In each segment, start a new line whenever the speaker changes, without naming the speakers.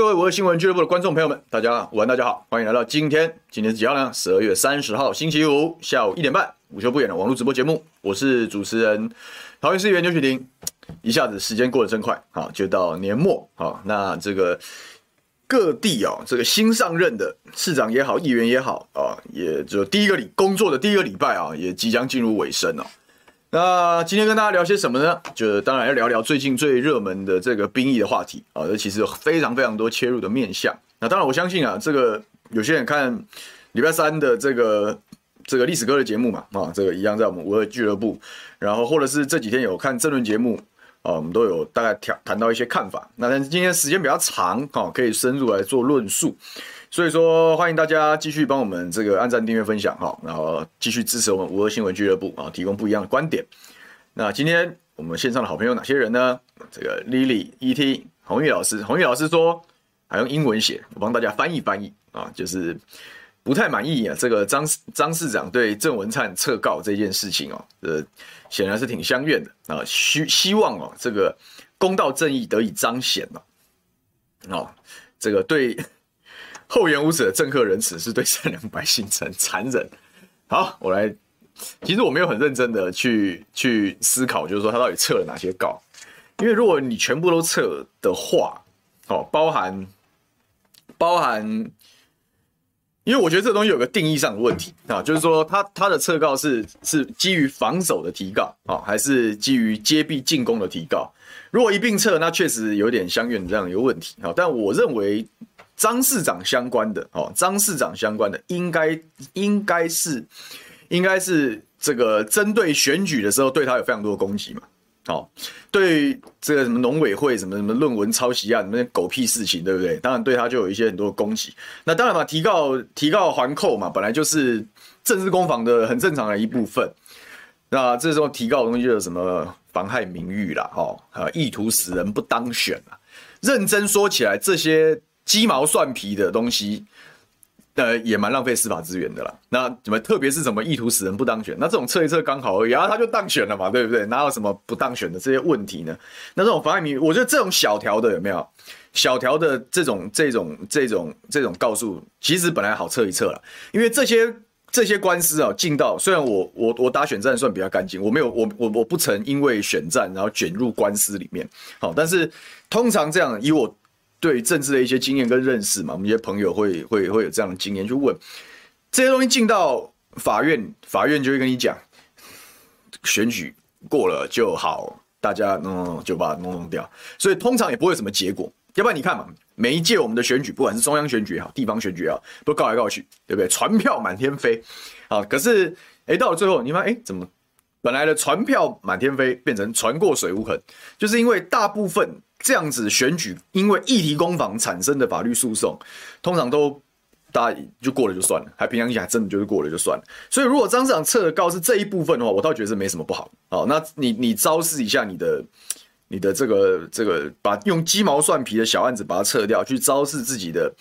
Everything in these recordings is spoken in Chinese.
各位我是新闻俱乐部的观众朋友们，大家午安，大家好，欢迎来到今天，今天是几号呢？十二月三十号，星期五下午一点半，午休不远的网络直播节目，我是主持人桃园市议员刘雪婷。一下子时间过得真快，好，就到年末，好，那这个各地哦，这个新上任的市长也好，议员也好啊，也就第一个礼工作的第一个礼拜啊，也即将进入尾声哦。那今天跟大家聊些什么呢？就当然要聊聊最近最热门的这个兵役的话题啊。这其实有非常非常多切入的面向。那当然，我相信啊，这个有些人看礼拜三的这个这个历史哥的节目嘛，啊，这个一样在我们五二俱乐部，然后或者是这几天有看政论节目啊，我们都有大概谈谈到一些看法。那但是今天时间比较长，哈，可以深入来做论述。所以说，欢迎大家继续帮我们这个按赞、订阅、分享哈，然后继续支持我们五二新闻俱乐部啊，提供不一样的观点。那今天我们线上的好朋友哪些人呢？这个 Lily、ET、红玉老师，红玉老师说还用英文写，我帮大家翻译翻译啊，就是不太满意啊，这个张张市长对郑文灿撤告这件事情哦，呃，显然是挺相怨的啊，希希望哦，这个公道正义得以彰显哦，哦，这个对。厚颜无耻的政客仁慈是对善良百姓很残忍。好，我来，其实我没有很认真的去去思考，就是说他到底撤了哪些告。因为如果你全部都撤的话，哦，包含包含，因为我觉得这东西有个定义上的问题啊，就是说他他的撤告是是基于防守的提告啊，还是基于揭弊进攻的提告？如果一并撤，那确实有点相怨这样一个问题啊。但我认为。张市长相关的哦，张市长相关的应该应该是应该是这个针对选举的时候对他有非常多的攻击嘛，哦，对这个什么农委会什么什么论文抄袭啊，什么狗屁事情，对不对？当然对他就有一些很多攻击。那当然嘛，提告提告还扣嘛，本来就是政治攻防的很正常的一部分。那这时候提告的东西就有什么妨害名誉啦，哦，意图使人不当选啊。认真说起来，这些。鸡毛蒜皮的东西，呃，也蛮浪费司法资源的啦。那怎么，特别是什么意图使人不当选，那这种测一测刚好而已，然后他就当选了嘛，对不对？哪有什么不当选的这些问题呢？那这种妨碍你，我觉得这种小条的有没有？小条的这种、这种、这种、这种告诉，其实本来好测一测了，因为这些这些官司啊，进到虽然我我我打选战算比较干净，我没有我我我不曾因为选战然后卷入官司里面，好，但是通常这样以我。对政治的一些经验跟认识嘛，我们一些朋友会会会有这样的经验，就问这些东西进到法院，法院就会跟你讲，选举过了就好，大家弄弄就把它弄弄掉，所以通常也不会有什么结果。要不然你看嘛，每一届我们的选举，不管是中央选举也好，地方选举也好，都告来告去，对不对？传票满天飞，啊，可是哎，到了最后，你发现哎，怎么本来的传票满天飞，变成船过水无痕，就是因为大部分。这样子选举，因为议题攻防产生的法律诉讼，通常都大家就过了就算了，还平常讲真的就是过了就算了。所以如果张市长撤告是这一部分的话，我倒觉得是没什么不好。好，那你你昭示一下你的你的这个这个，把用鸡毛蒜皮的小案子把它撤掉，去昭示自己的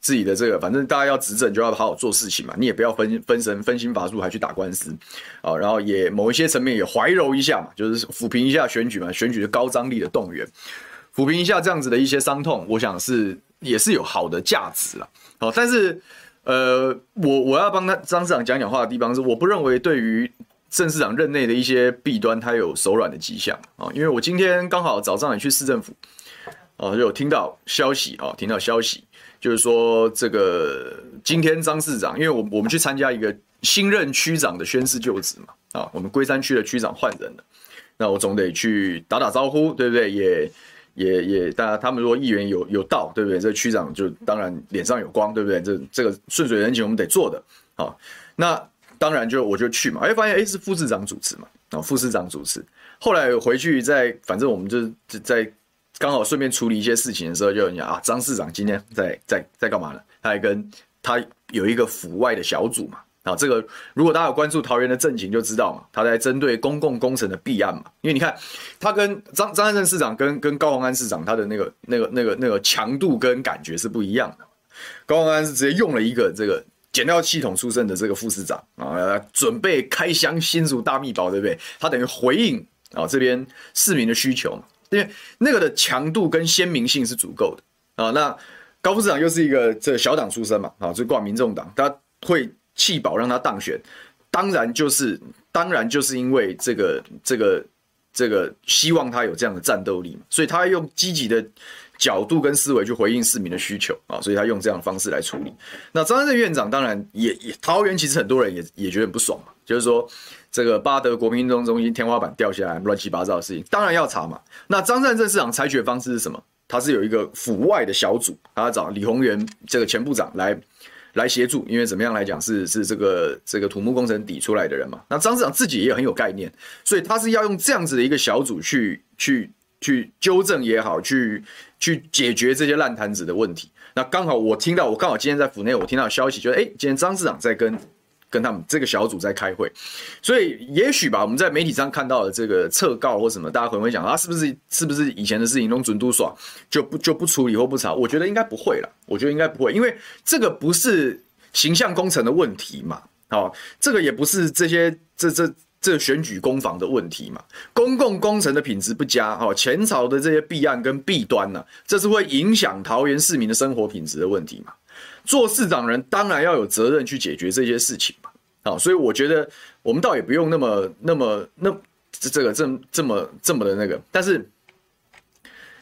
自己的这个，反正大家要执政就要好好做事情嘛，你也不要分分神分心乏术还去打官司啊，然后也某一些层面也怀柔一下嘛，就是抚平一下选举嘛，选举的高张力的动员。抚平一下这样子的一些伤痛，我想是也是有好的价值了。好，但是呃，我我要帮他张市长讲讲话的地方是，我不认为对于郑市长任内的一些弊端，他有手软的迹象啊。因为我今天刚好早上也去市政府，哦，就有听到消息啊，听到消息，就是说这个今天张市长，因为我我们去参加一个新任区长的宣誓就职嘛，啊，我们龟山区的区长换人了，那我总得去打打招呼，对不对？也。也也，大家他们如果议员有有到，对不对？这区长就当然脸上有光，对不对？这这个顺水人情我们得做的，好，那当然就我就去嘛，哎，发现哎是副市长主持嘛，啊，副市长主持。后来回去在，反正我们就在刚好顺便处理一些事情的时候，就人讲啊，张市长今天在在在干嘛呢？他还跟他有一个府外的小组嘛。啊，这个如果大家有关注桃园的政情，就知道嘛，他在针对公共工程的弊案嘛。因为你看，他跟张张善政市长跟跟高虹安市长，他的那个那个那个那个强度跟感觉是不一样的。高虹安是直接用了一个这个检调系统出身的这个副市长啊，准备开箱新竹大秘宝，对不对？他等于回应啊这边市民的需求嘛，因为那个的强度跟鲜明性是足够的啊。那高副市长又是一个这小党出身嘛，啊，就挂民众党，他会弃保让他当选，当然就是当然就是因为这个这个这个希望他有这样的战斗力嘛，所以他用积极的。角度跟思维去回应市民的需求啊，所以他用这样的方式来处理。那张善政院长当然也也桃园，其实很多人也也觉得很不爽嘛，就是说这个八德国民运动中心天花板掉下来，乱七八糟的事情，当然要查嘛。那张善政市长采取的方式是什么？他是有一个府外的小组，他找李鸿源这个前部长来来协助，因为怎么样来讲是是这个这个土木工程底出来的人嘛。那张市长自己也很有概念，所以他是要用这样子的一个小组去去去纠正也好，去。去解决这些烂摊子的问题。那刚好我听到，我刚好今天在府内，我听到消息，就是哎，今天张市长在跟跟他们这个小组在开会，所以也许吧，我们在媒体上看到的这个撤告或什么，大家可能会讲啊，是不是是不是以前的事情弄准都爽，就不就不处理或不查？我觉得应该不会了，我觉得应该不会，因为这个不是形象工程的问题嘛，哦，这个也不是这些这这。这选举攻防的问题嘛，公共工程的品质不佳，哈，前朝的这些弊案跟弊端呢，这是会影响桃园市民的生活品质的问题嘛。做市长人当然要有责任去解决这些事情，啊，所以我觉得我们倒也不用那么那么那这个这这么这么的那个，但是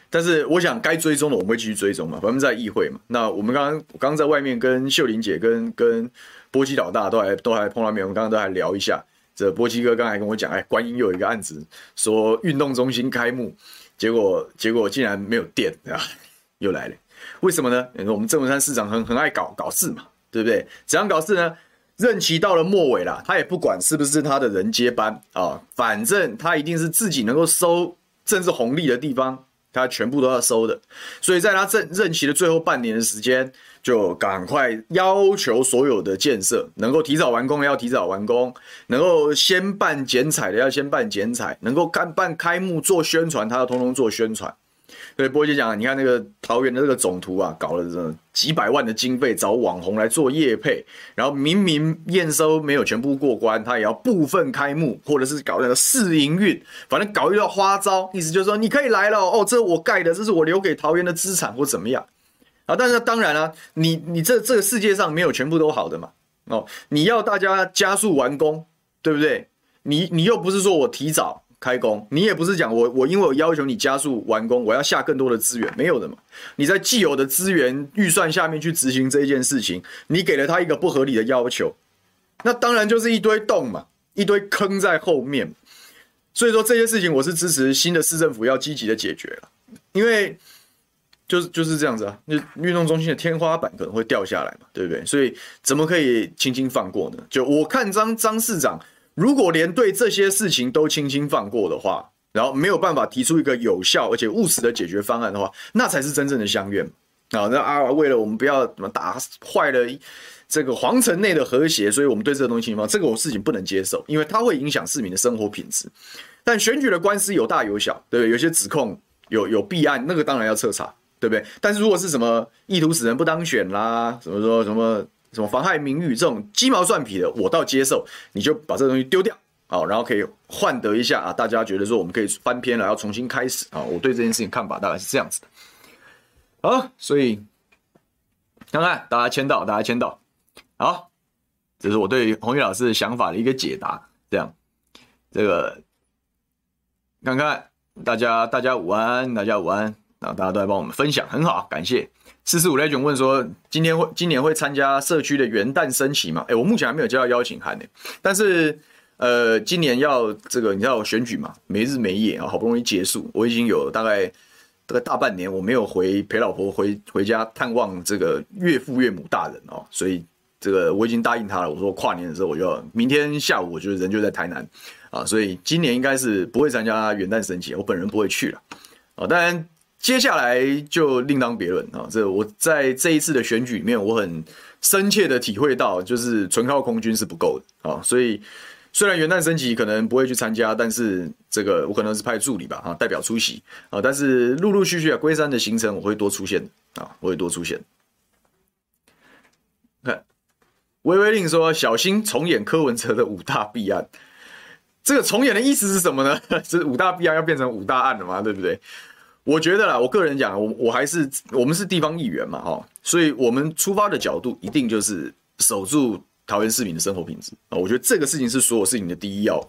但是我想该追踪的我们会继续追踪嘛，反正在议会嘛。那我们刚刚刚刚在外面跟秀玲姐跟跟波基老大都还都还碰到面，我们刚刚都还聊一下。这波基哥刚才跟我讲，哎，观音又有一个案子，说运动中心开幕，结果结果竟然没有电，啊？又来了，为什么呢？我们郑文山市长很很爱搞搞事嘛，对不对？怎样搞事呢？任期到了末尾了，他也不管是不是他的人接班啊，反正他一定是自己能够收政治红利的地方，他全部都要收的。所以在他任任期的最后半年的时间。就赶快要求所有的建设能够提早完工，要提早完工；能够先办剪彩的要先办剪彩；能够干办开幕做宣传，他要通通做宣传。对波姐讲，你看那个桃园的这个总图啊，搞了这几百万的经费找网红来做业配，然后明明验收没有全部过关，他也要部分开幕，或者是搞那个试营运，反正搞一道花招，意思就是说你可以来了哦，这我盖的，这是我留给桃园的资产或怎么样。啊，但是当然了、你你这这个世界上没有全部都好的嘛，哦，你要大家加速完工，对不对？你你又不是说我提早开工，你也不是讲我我因为我要求你加速完工，我要下更多的资源，没有的嘛。你在既有的资源预算下面去执行这一件事情，你给了他一个不合理的要求，那当然就是一堆洞嘛，一堆坑在后面。所以说这些事情，我是支持新的市政府要积极的解决了，因为。就是就是这样子啊，那运动中心的天花板可能会掉下来嘛，对不对？所以怎么可以轻轻放过呢？就我看张张市长，如果连对这些事情都轻轻放过的话，然后没有办法提出一个有效而且务实的解决方案的话，那才是真正的相愿啊！那啊，为了我们不要怎么打坏了这个皇城内的和谐，所以我们对这个东西嘛，这个我事情不能接受，因为它会影响市民的生活品质。但选举的官司有大有小，对不对？有些指控有有弊案，那个当然要彻查。对不对？但是如果是什么意图使人不当选啦，什么说什么什么妨害名誉这种鸡毛蒜皮的，我倒接受。你就把这东西丢掉，好，然后可以换得一下啊，大家觉得说我们可以翻篇了，要重新开始啊。我对这件事情看法大概是这样子的。好，所以看看大家签到，大家签到，好，这是我对红玉老师的想法的一个解答。这样，这个看看大家，大家午安，大家午安。啊，大家都来帮我们分享，很好，感谢。四四五雷卷问说，今天会今年会参加社区的元旦升旗吗？哎，我目前还没有接到邀请函呢。但是，呃，今年要这个，你知道选举嘛，没日没夜啊，好不容易结束，我已经有大概大概大半年我没有回陪老婆回回家探望这个岳父岳母大人哦，所以这个我已经答应他了，我说跨年的时候我就要明天下午我就人就在台南啊，所以今年应该是不会参加元旦升旗，我本人不会去了啊，当然。接下来就另当别论啊！这我在这一次的选举里面，我很深切的体会到，就是纯靠空军是不够的啊！所以虽然元旦升旗可能不会去参加，但是这个我可能是派助理吧啊，代表出席啊！但是陆陆续续啊，龟山的行程我会多出现啊，我会多出现。看，微微令说小心重演柯文哲的五大弊案，这个重演的意思是什么呢？是五大弊案要变成五大案了吗？对不对？我觉得啦，我个人讲，我我还是我们是地方议员嘛，哈，所以我们出发的角度一定就是守住桃园市民的生活品质啊。我觉得这个事情是所有事情的第一要、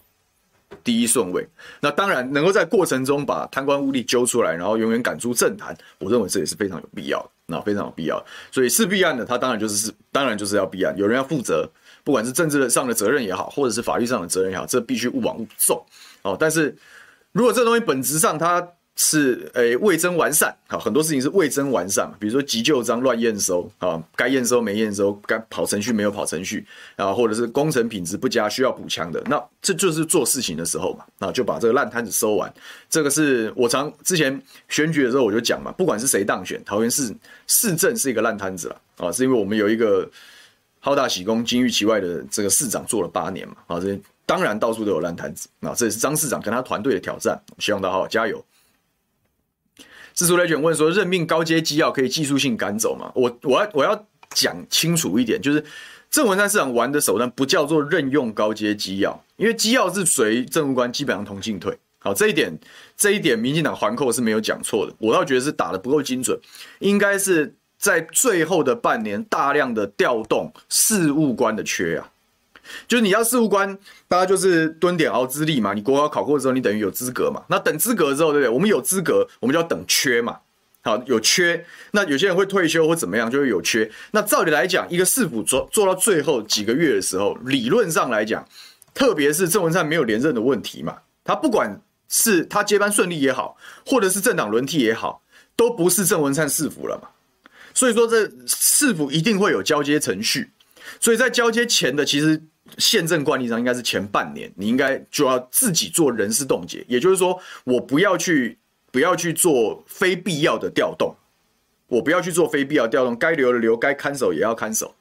第一顺位。那当然能够在过程中把贪官污吏揪出来，然后永远赶出政坛，我认为这也是非常有必要的，那非常有必要。所以是弊案的，他当然就是是，当然就是要弊案，有人要负责，不管是政治上的责任也好，或者是法律上的责任也好，这必须勿往勿重哦。但是如果这东西本质上它是诶未臻完善，好，很多事情是未臻完善，比如说急就章乱验收啊，该验收没验收，该跑程序没有跑程序啊，或者是工程品质不佳需要补强的，那这就是做事情的时候嘛，那就把这个烂摊子收完。这个是我常之前选举的时候我就讲嘛，不管是谁当选，桃园市市政是一个烂摊子了啊，是因为我们有一个好大喜功、金玉其外的这个市长做了八年嘛，啊，这当然到处都有烂摊子啊，这也是张市长跟他团队的挑战，希望他好好加油。自主来卷问说：“任命高阶机要可以技术性赶走吗？”我我要我要讲清楚一点，就是郑文灿市长玩的手段不叫做任用高阶机要，因为机要是随政务官基本上同进退。好，这一点这一点，民进党环扣是没有讲错的。我倒觉得是打得不够精准，应该是在最后的半年大量的调动事务官的缺啊。就是你要事务官，大家就是蹲点熬资历嘛。你国考考过之后，你等于有资格嘛。那等资格之后，对不对？我们有资格，我们就要等缺嘛。好，有缺，那有些人会退休或怎么样，就会有缺。那照理来讲，一个市府做做到最后几个月的时候，理论上来讲，特别是郑文灿没有连任的问题嘛，他不管是他接班顺利也好，或者是政党轮替也好，都不是郑文灿市府了嘛。所以说，这市府一定会有交接程序。所以在交接前的，其实。宪政惯例上应该是前半年，你应该就要自己做人事冻结，也就是说，我不要去不要去做非必要的调动，我不要去做非必要调动，该留的留，该看守也要看守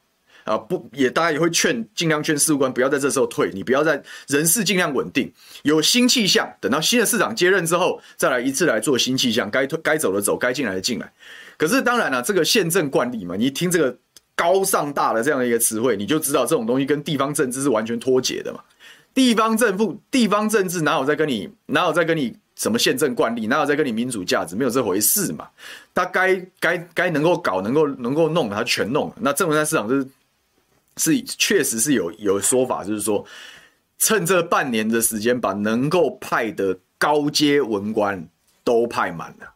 啊！不，也大家也会劝，尽量劝事务官不要在这时候退，你不要在人事尽量稳定，有新气象，等到新的市长接任之后，再来一次来做新气象，该退该走的走，该进来的进来。可是当然了，这个宪政惯例嘛，你一听这个。高尚大的这样的一个词汇，你就知道这种东西跟地方政治是完全脱节的嘛。地方政府、地方政治哪有在跟你哪有在跟你什么宪政惯例，哪有在跟你民主价值，没有这回事嘛。他该该该能够搞、能够能够弄，他全弄。那政府在市场就是是确实是有有说法，就是说趁这半年的时间，把能够派的高阶文官都派满了。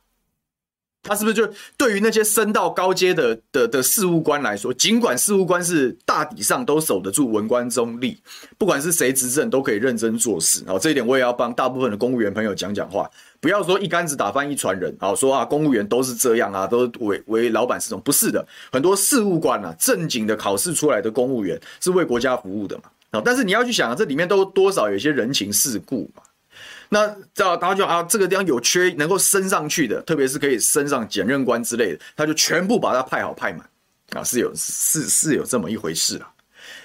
他是不是就对于那些升到高阶的的的事务官来说，尽管事务官是大体上都守得住文官中立，不管是谁执政都可以认真做事。啊这一点我也要帮大部分的公务员朋友讲讲话，不要说一竿子打翻一船人，好说啊，公务员都是这样啊，都为为老板是种不是的，很多事务官啊，正经的考试出来的公务员是为国家服务的嘛。啊，但是你要去想啊，这里面都多少有些人情世故嘛。那知道大家就啊，这个地方有缺能够升上去的，特别是可以升上检任官之类的，他就全部把它派好派满啊，是有是是有这么一回事啊。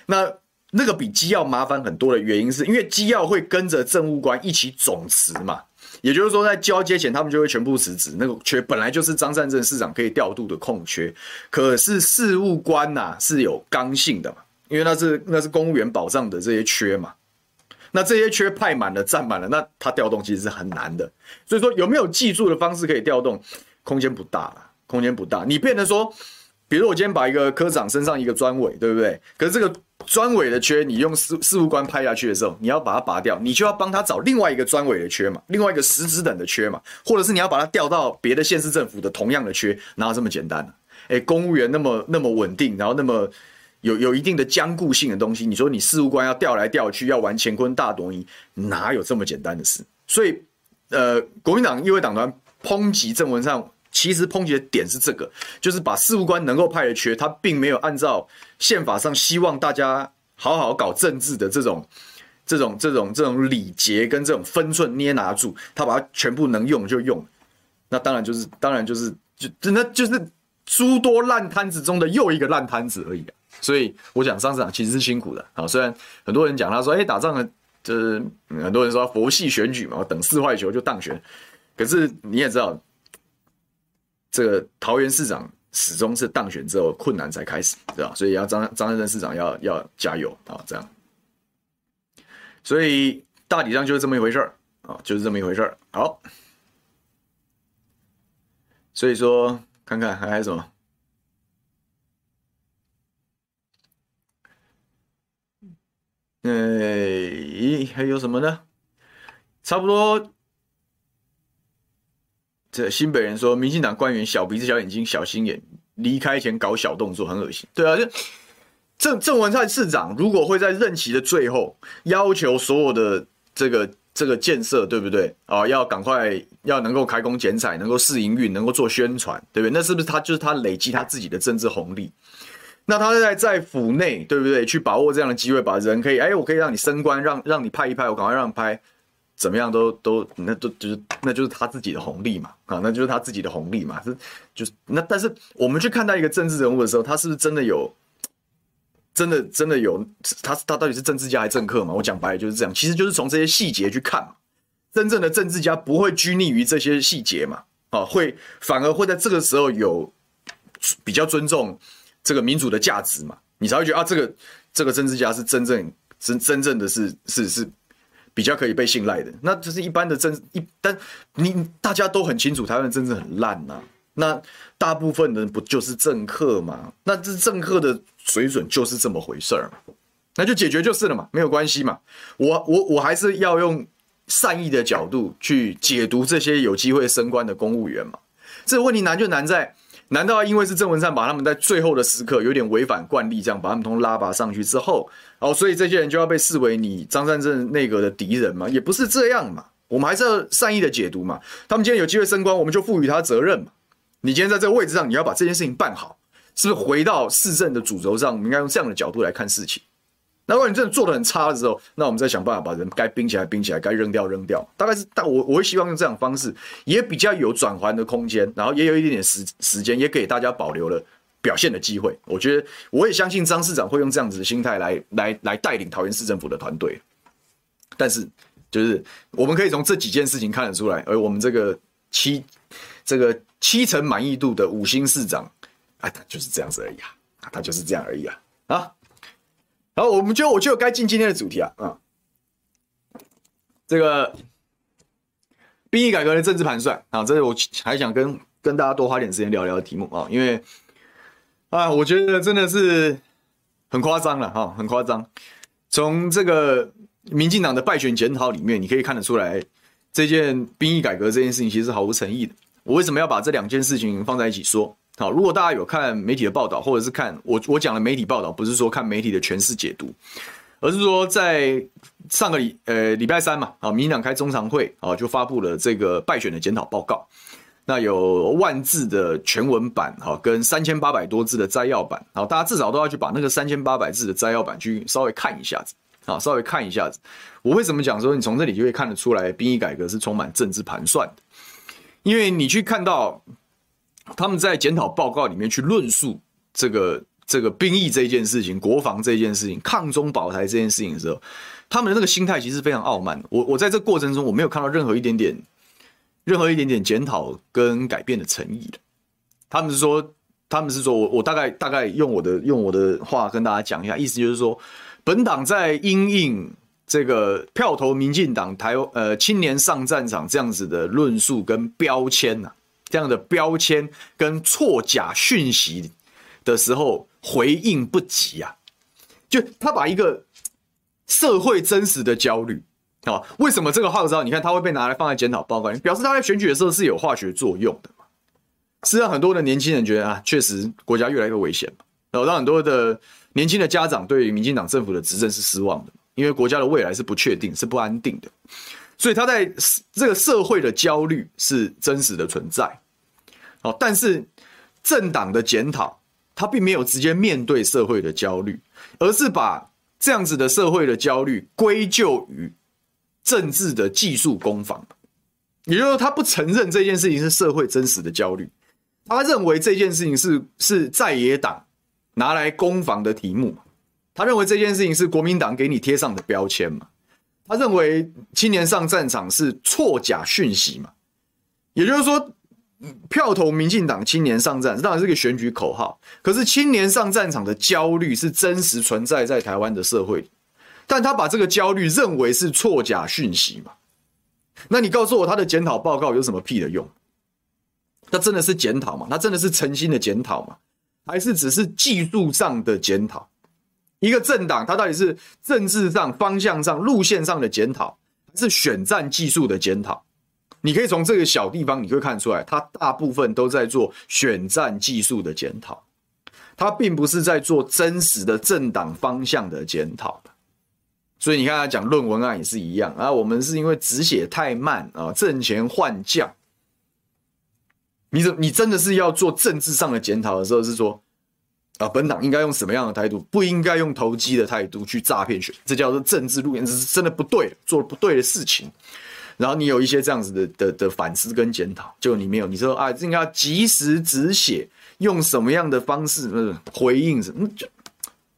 那那个比机要麻烦很多的原因，是因为机要会跟着政务官一起总辞嘛，也就是说在交接前他们就会全部辞职。那个缺本来就是张善政市长可以调度的空缺，可是事务官呐、是有刚性的嘛，因为那是那是公务员保障的这些缺嘛。那这些缺派满了、占满了，那他调动其实是很难的。所以说，有没有记住的方式可以调动？空间不大了，空间不大。你变成说，比如我今天把一个科长升上一个专委，对不对？可是这个专委的缺，你用事事务官派下去的时候，你要把它拔掉，你就要帮他找另外一个专委的缺嘛，另外一个实职等的缺嘛，或者是你要把它调到别的县市政府的同样的缺，哪有这么简单呢？诶，公务员那么那么稳定，然后那么。有有一定的僵固性的东西，你说你事务官要调来调去，要玩乾坤大挪移，哪有这么简单的事？所以，呃，国民党议会党团抨击郑文灿，其实抨击的点是这个，就是把事务官能够派的缺，他并没有按照宪法上希望大家好好搞政治的这种、这种、这种、这种礼节跟这种分寸捏拿住，他把它全部能用就用，那当然就是，当然就是，就真的就是诸多烂摊子中的又一个烂摊子而已啊。所以我讲张市长其实是辛苦的啊，虽然很多人讲他说，哎，打仗呢，就是很多人说佛系选举嘛，等四坏球就当选，可是你也知道，这个桃园市长始终是当选之后困难才开始，对吧？所以要张张善政市长要要加油啊，这样。所以大体上就是这么一回事儿啊，就是这么一回事儿。好，所以说，看看还有什么？哎，还有什么呢？差不多。这新北人说，民进党官员小鼻子、小眼睛、小心眼，离开前搞小动作，很恶心。对啊，就郑郑文灿市长如果会在任期的最后要求所有的这个这个建设，对不对啊？要赶快要能够开工剪彩，能够试营运，能够做宣传，对不对？那是不是他就是他累积他自己的政治红利？那他在在府内，对不对？去把握这样的机会，把人可以，哎，我可以让你升官，让让你拍一拍，我赶快让你拍。怎么样都都那都就是那就是他自己的红利嘛啊，那就是他自己的红利嘛，是就是那但是我们去看待一个政治人物的时候，他是不是真的有真的真的有他他到底是政治家还是政客嘛？我讲白了就是这样，其实就是从这些细节去看嘛。真正的政治家不会拘泥于这些细节嘛啊，会反而会在这个时候有比较尊重这个民主的价值嘛，你才会觉得啊，这个这个政治家是真正真真正的是是是。比较可以被信赖的，那就是一般的政一，但你大家都很清楚，台湾的政治很烂呐。那大部分人不就是政客吗？那这政客的水准就是这么回事儿嘛，那就解决就是了嘛，没有关系嘛。我我我还是要用善意的角度去解读这些有机会升官的公务员嘛。这个问题难就难在。难道因为是郑文灿把他们在最后的时刻有点违反惯例，这样把他们通拉拔上去之后，哦，所以这些人就要被视为你张善政内阁的敌人吗？也不是这样嘛，我们还是要善意的解读嘛。他们今天有机会升官，我们就赋予他责任嘛。你今天在这个位置上，你要把这件事情办好，是不是回到市政的主轴上？我们应该用这样的角度来看事情。那如果你真的做的很差的时候，那我们再想办法把人该冰起来冰起来，该扔掉扔掉。大概是，但我我会希望用这样方式，也比较有转换的空间，然后也有一点点时时间，也给大家保留了表现的机会。我觉得我也相信张市长会用这样子的心态来来来带领桃园市政府的团队。但是，就是我们可以从这几件事情看得出来，而我们这个七这个七成满意度的五星市长，啊，他就是这样子而已啊，他就是这样而已啊，啊。然后我们就我就该进今天的主题啊啊，这个兵役改革的政治盘算啊，这是我还想跟跟大家多花点时间聊聊的题目啊，因为啊，我觉得真的是很夸张了哈，很夸张。从这个民进党的败选检讨里面，你可以看得出来，这件兵役改革这件事情其实是毫无诚意的。我为什么要把这两件事情放在一起说？好，如果大家有看媒体的报道，或者是看我我讲的媒体报道，不是说看媒体的诠释解读，而是说在上个礼呃礼拜三嘛，啊，民进党开中常会啊，就发布了这个败选的检讨报告。那有万字的全文版，哈，跟三千八百多字的摘要版，好，大家至少都要去把那个三千八百字的摘要版去稍微看一下子，啊，稍微看一下子。我为什么讲说你从这里就会看得出来，兵役改革是充满政治盘算的？因为你去看到。他们在检讨报告里面去论述这个这个兵役这件事情、国防这件事情、抗中保台这件事情的时候，他们的那个心态其实非常傲慢。我我在这过程中我没有看到任何一点点、任何一点点检讨跟改变的诚意的。他们是说，他们是说我我大概大概用我的用我的话跟大家讲一下，意思就是说，本党在因应这个票投民进党台呃青年上战场这样子的论述跟标签呐、这样的标签跟错假讯息的时候回应不及啊，就他把一个社会真实的焦虑啊，为什么这个号召你看他会被拿来放在检讨报告，表示他在选举的时候是有化学作用的嘛？是让很多的年轻人觉得啊，确实国家越来越危险，然后让很多的年轻的家长对于民进党政府的执政是失望的，因为国家的未来是不确定、是不安定的，所以他在这个社会的焦虑是真实的存在。哦，但是政党的检讨，他并没有直接面对社会的焦虑，而是把这样子的社会的焦虑归咎于政治的技术攻防，也就是说，他不承认这件事情是社会真实的焦虑，他认为这件事情是是在野党拿来攻防的题目，他认为这件事情是国民党给你贴上的标签嘛，他认为青年上战场是错假讯息嘛，也就是说。票投民进党，青年上战，当然是个选举口号。可是青年上战场的焦虑是真实存在在台湾的社会，但他把这个焦虑认为是错假讯息嘛？那你告诉我他的检讨报告有什么屁的用？他真的是检讨吗？他真的是诚心的检讨吗？还是只是技术上的检讨？一个政党，它到底是政治上、方向上、路线上的检讨，还是选战技术的检讨？你可以从这个小地方，你会看出来，他大部分都在做选战技术的检讨，他并不是在做真实的政党方向的检讨。所以你看他讲论文案也是一样啊，我们是因为纸写太慢啊，挣钱换将。你怎你真的是要做政治上的检讨的时候，是说啊，本党应该用什么样的态度？不应该用投机的态度去诈骗选，这叫做政治路线，这是真的不对，做了不对的事情。然后你有一些这样子的的的反思跟检讨，就你没有，你说啊，应该要及时止血，用什么样的方式回应什么，就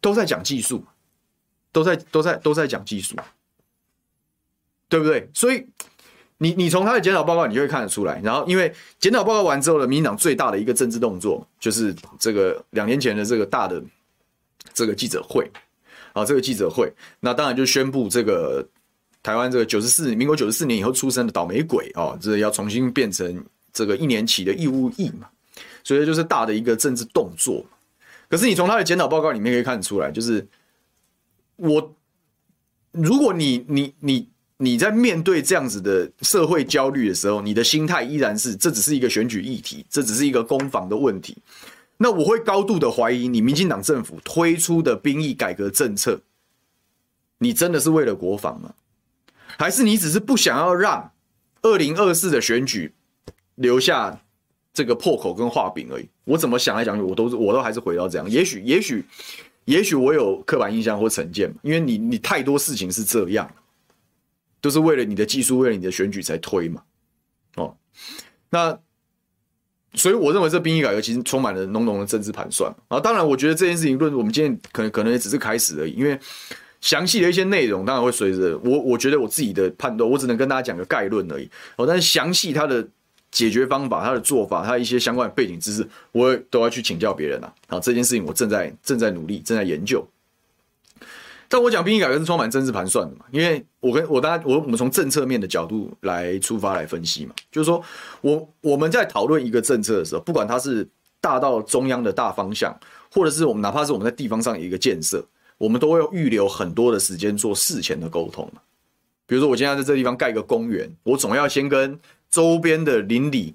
都在讲技术，都在都在都在讲技术，对不对？所以你你从他的检讨报告，你就会看得出来。然后因为检讨报告完之后呢，民进党最大的一个政治动作，就是这个两年前的这个大的这个记者会啊，这个记者会，那当然就宣布这个。台湾这个九十四，民国九十四年以后出生的倒霉鬼哦，这要重新变成这个一年期的义务役嘛，所以就是大的一个政治动作。可是你从他的检讨报告里面可以看得出来，就是我，如果你你你你在面对这样子的社会焦虑的时候，你的心态依然是这只是一个选举议题，这只是一个攻防的问题，那我会高度的怀疑你民进党政府推出的兵役改革政策，你真的是为了国防吗？还是你只是不想要让二零二四的选举留下这个破口跟画饼而已？我怎么想来讲去，我都是我都还是回到这样。也许也许也许我有刻板印象或成见，因为你你太多事情是这样，都是为了你的技术，为了你的选举才推嘛。哦，那所以我认为这兵役改革其实充满了浓浓的政治盘算啊。当然，我觉得这件事情论我们今天可能可能也只是开始而已，因为。详细的一些内容当然会随着我，我觉得我自己的判断，我只能跟大家讲个概论而已。哦，但是详细它的解决方法、它的做法、它一些相关的背景知识，我都要去请教别人啊。好，这件事情我正在正在努力，正在研究。但我讲兵役改革是充满政治盘算的嘛，因为我跟我大家我我们从政策面的角度来出发来分析嘛，就是说我我们在讨论一个政策的时候，不管它是大到中央的大方向，或者是我们哪怕是我们在地方上一个建设。我们都会预留很多的时间做事前的沟通，比如说我今天在这地方盖个公园，我总要先跟周边的邻里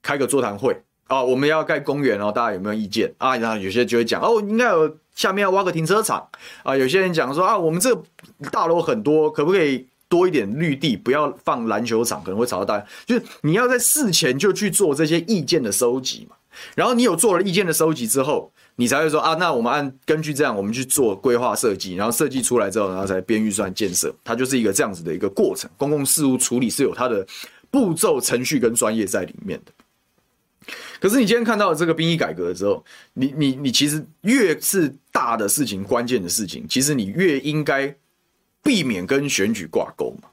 开个座谈会啊，我们要盖公园哦，大家有没有意见啊？然后有些就会讲哦，应该有下面要挖个停车场啊，有些人讲说啊，我们这大楼很多，可不可以多一点绿地，不要放篮球场，可能会吵到大家。就是你要在事前就去做这些意见的收集嘛，然后你有做了意见的收集之后。你才会说啊，那我们按根据这样，我们去做规划设计，然后设计出来之后，然后才编预算建设，它就是一个这样子的一个过程。公共事务处理是有它的步骤、程序跟专业在里面的。可是你今天看到这个兵役改革的时候，你你你其实越是大的事情、关键的事情，其实你越应该避免跟选举挂钩嘛。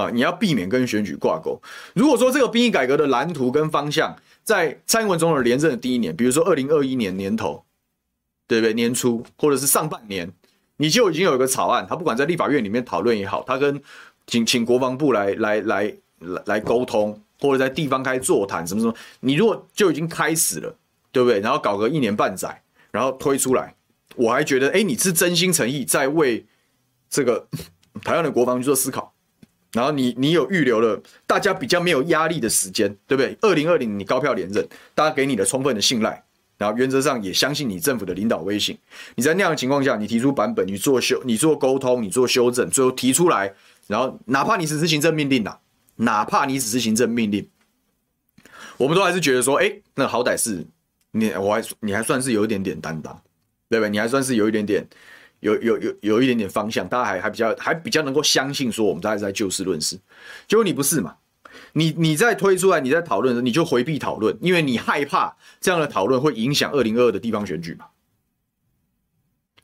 啊，你要避免跟选举挂钩。如果说这个兵役改革的蓝图跟方向，在蔡英文总统连任的第一年，比如说二零二一年年头，对不对？年初或者是上半年，你就已经有一个草案，他不管在立法院里面讨论也好，他跟请请国防部来来来来来沟通，或者在地方开座谈什么什么，你如果就已经开始了，对不对？然后搞个一年半载，然后推出来，我还觉得，哎，你是真心诚意在为这个 台湾的国防去做思考。然后你你有预留了大家比较没有压力的时间，对不对？二零二零你高票连任，大家给你的充分的信赖，然后原则上也相信你政府的领导威信。你在那样的情况下，你提出版本，你做修，你做沟通，你做修正，最后提出来，然后哪怕你只是行政命令呐，哪怕你只是行政命令，我们都还是觉得说，哎，那好歹是你，我还你还算是有一点点担当，对不对？你还算是有一点点。有有有有一点点方向，大家还还比较还比较能够相信说我们大家在就事论事，结果你不是嘛？你你在推出来，你在讨论的时候，你就回避讨论，因为你害怕这样的讨论会影响二零二二的地方选举嘛。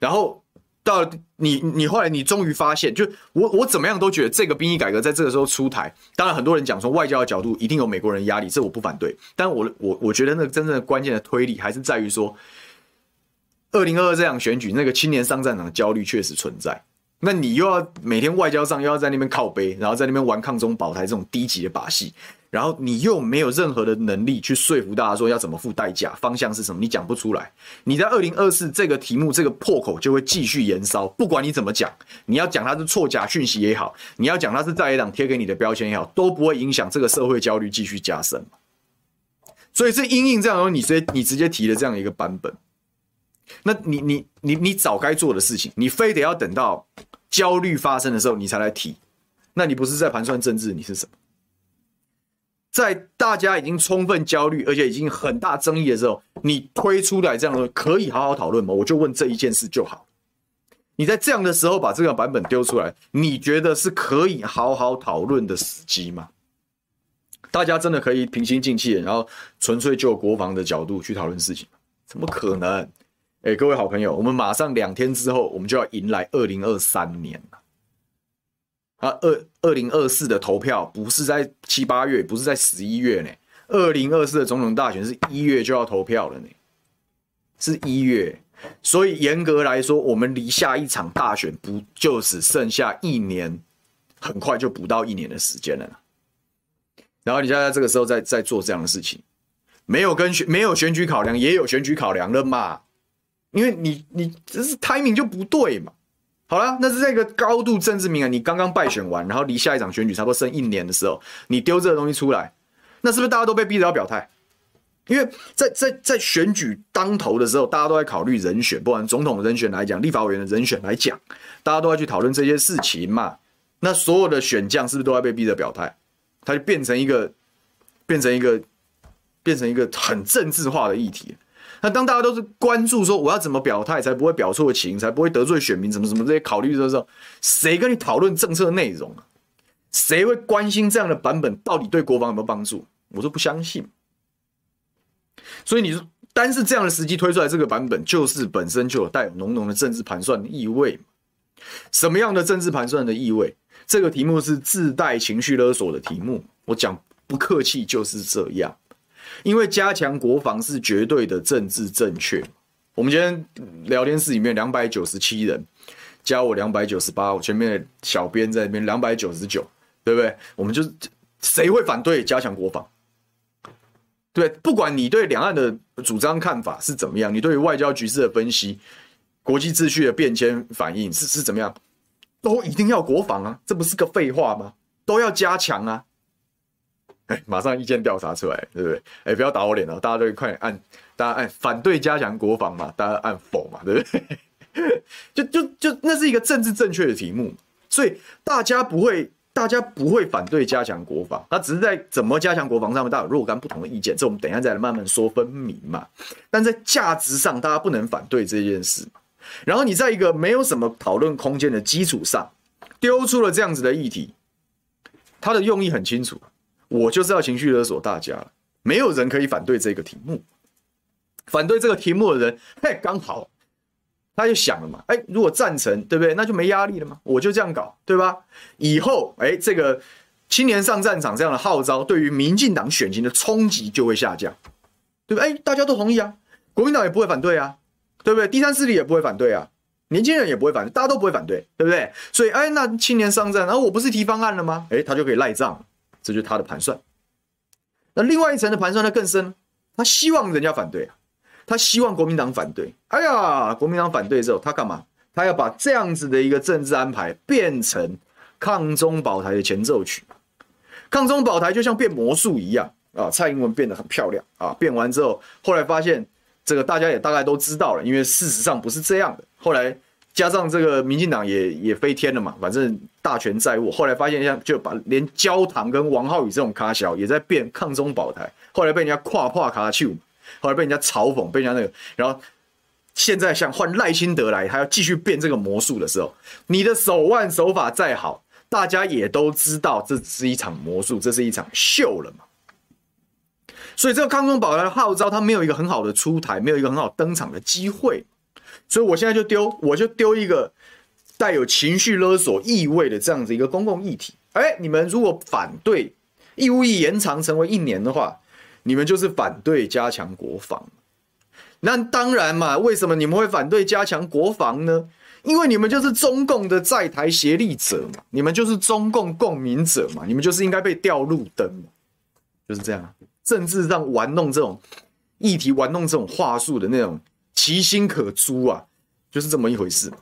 然后到你你后来你终于发现，就我我怎么样都觉得这个兵役改革在这个时候出台，当然很多人讲说外交的角度一定有美国人压力，这我不反对，但我我我觉得那个真正的关键的推理还是在于说。二零二二这样选举，那个青年上战场的焦虑确实存在。那你又要每天外交上又要在那边靠背，然后在那边玩抗中保台这种低级的把戏，然后你又没有任何的能力去说服大家说要怎么付代价，方向是什么，你讲不出来。你在二零二四这个题目这个破口就会继续延烧，不管你怎么讲，你要讲它是错假讯息也好，你要讲它是在野党贴给你的标签也好，都不会影响这个社会焦虑继续加深。所以是因应这样的东西，你直接你直接提了这样一个版本。那你你你你早该做的事情，你非得要等到焦虑发生的时候你才来提，那你不是在盘算政治，你是什么？在大家已经充分焦虑，而且已经很大争议的时候，你推出来这样的可以好好讨论吗？我就问这一件事就好。你在这样的时候把这个版本丢出来，你觉得是可以好好讨论的时机吗？大家真的可以平心静气，然后纯粹就国防的角度去讨论事情？怎么可能？哎，各位好朋友，我们马上两天之后，我们就要迎来二零二三年了。啊，二二零二四的投票不是在七八月，不是在十一月呢。二零二四的总统大选是一月就要投票了呢，是一月。所以严格来说，我们离下一场大选不就只剩下一年，很快就不到一年的时间了。然后你现在这个时候在在做这样的事情，没有跟选没有选举考量，也有选举考量了嘛？因为你你这是 timing 就不对嘛。好了，那是这个高度政治敏感。你刚刚败选完，然后离下一场选举差不多剩一年的时候，你丢这个东西出来，那是不是大家都被逼着要表态？因为在在在选举当头的时候，大家都在考虑人选，不管总统人选来讲，立法委员的人选来讲，大家都要去讨论这些事情嘛。那所有的选将是不是都要被逼着表态？它就变成一个变成一个变成一个很政治化的议题。那当大家都是关注说我要怎么表态才不会表错情，才不会得罪选民，怎么怎么这些考虑的时候，谁跟你讨论政策内容啊？谁会关心这样的版本到底对国防有没有帮助？我都不相信。所以你说，单是这样的时机推出来这个版本，就是本身就有带有浓浓的政治盘算的意味。什么样的政治盘算的意味？这个题目是自带情绪勒索的题目。我讲不客气就是这样。因为加强国防是绝对的政治正确。我们今天聊天室里面两百九十七人，加我两百九十八，我前面的小编在那边两百九十九，对不对？我们就谁会反对加强国防？对，不管你对两岸的主张看法是怎么样，你对于外交局势的分析、国际秩序的变迁反应是是怎么样，都一定要国防啊！这不是个废话吗？都要加强啊！哎，马上意见调查出来，对不对？哎，不要打我脸了，大家都快点按，大家按反对加强国防嘛，大家按否嘛，对不对？就就就那是一个政治正确的题目，所以大家不会，大家不会反对加强国防，他只是在怎么加强国防上面，大家有若干不同的意见，这我们等一下再来慢慢说分明嘛。但在价值上，大家不能反对这件事。然后你在一个没有什么讨论空间的基础上，丢出了这样子的议题，他的用意很清楚。我就是要情绪勒索大家，没有人可以反对这个题目。反对这个题目的人，嘿，刚好他就想了嘛，哎，如果赞成，对不对？那就没压力了嘛，我就这样搞，对吧？以后，哎，这个青年上战场这样的号召，对于民进党选情的冲击就会下降，对不对？哎，大家都同意啊，国民党也不会反对啊，对不对？第三势力也不会反对啊，年轻人也不会反对，大家都不会反对，对不对？所以，哎，那青年上战，然后我不是提方案了吗？哎，他就可以赖账。这就是他的盘算。那另外一层的盘算呢更深，他希望人家反对啊，他希望国民党反对。哎呀，国民党反对之后，他干嘛？他要把这样子的一个政治安排变成抗中保台的前奏曲。抗中保台就像变魔术一样啊，蔡英文变得很漂亮啊，变完之后，后来发现这个大家也大概都知道了，因为事实上不是这样的。后来。加上这个民进党也也飞天了嘛，反正大权在握。后来发现像就把连焦糖跟王浩宇这种咖小也在变抗中保台，后来被人家跨跨卡丘，后来被人家嘲讽，被人家那个，然后现在像换赖清德来，他要继续变这个魔术的时候，你的手腕手法再好，大家也都知道这是一场魔术，这是一场秀了嘛。所以这个抗中保台的号召，他没有一个很好的出台，没有一个很好登场的机会。所以我现在就丢，我就丢一个带有情绪勒索意味的这样子一个公共议题。哎，你们如果反对义务役延长成为一年的话，你们就是反对加强国防。那当然嘛，为什么你们会反对加强国防呢？因为你们就是中共的在台协力者嘛，你们就是中共共鸣者嘛，你们就是应该被吊路灯嘛，就是这样。政治上玩弄这种议题，玩弄这种话术的那种其心可诛啊，就是这么一回事。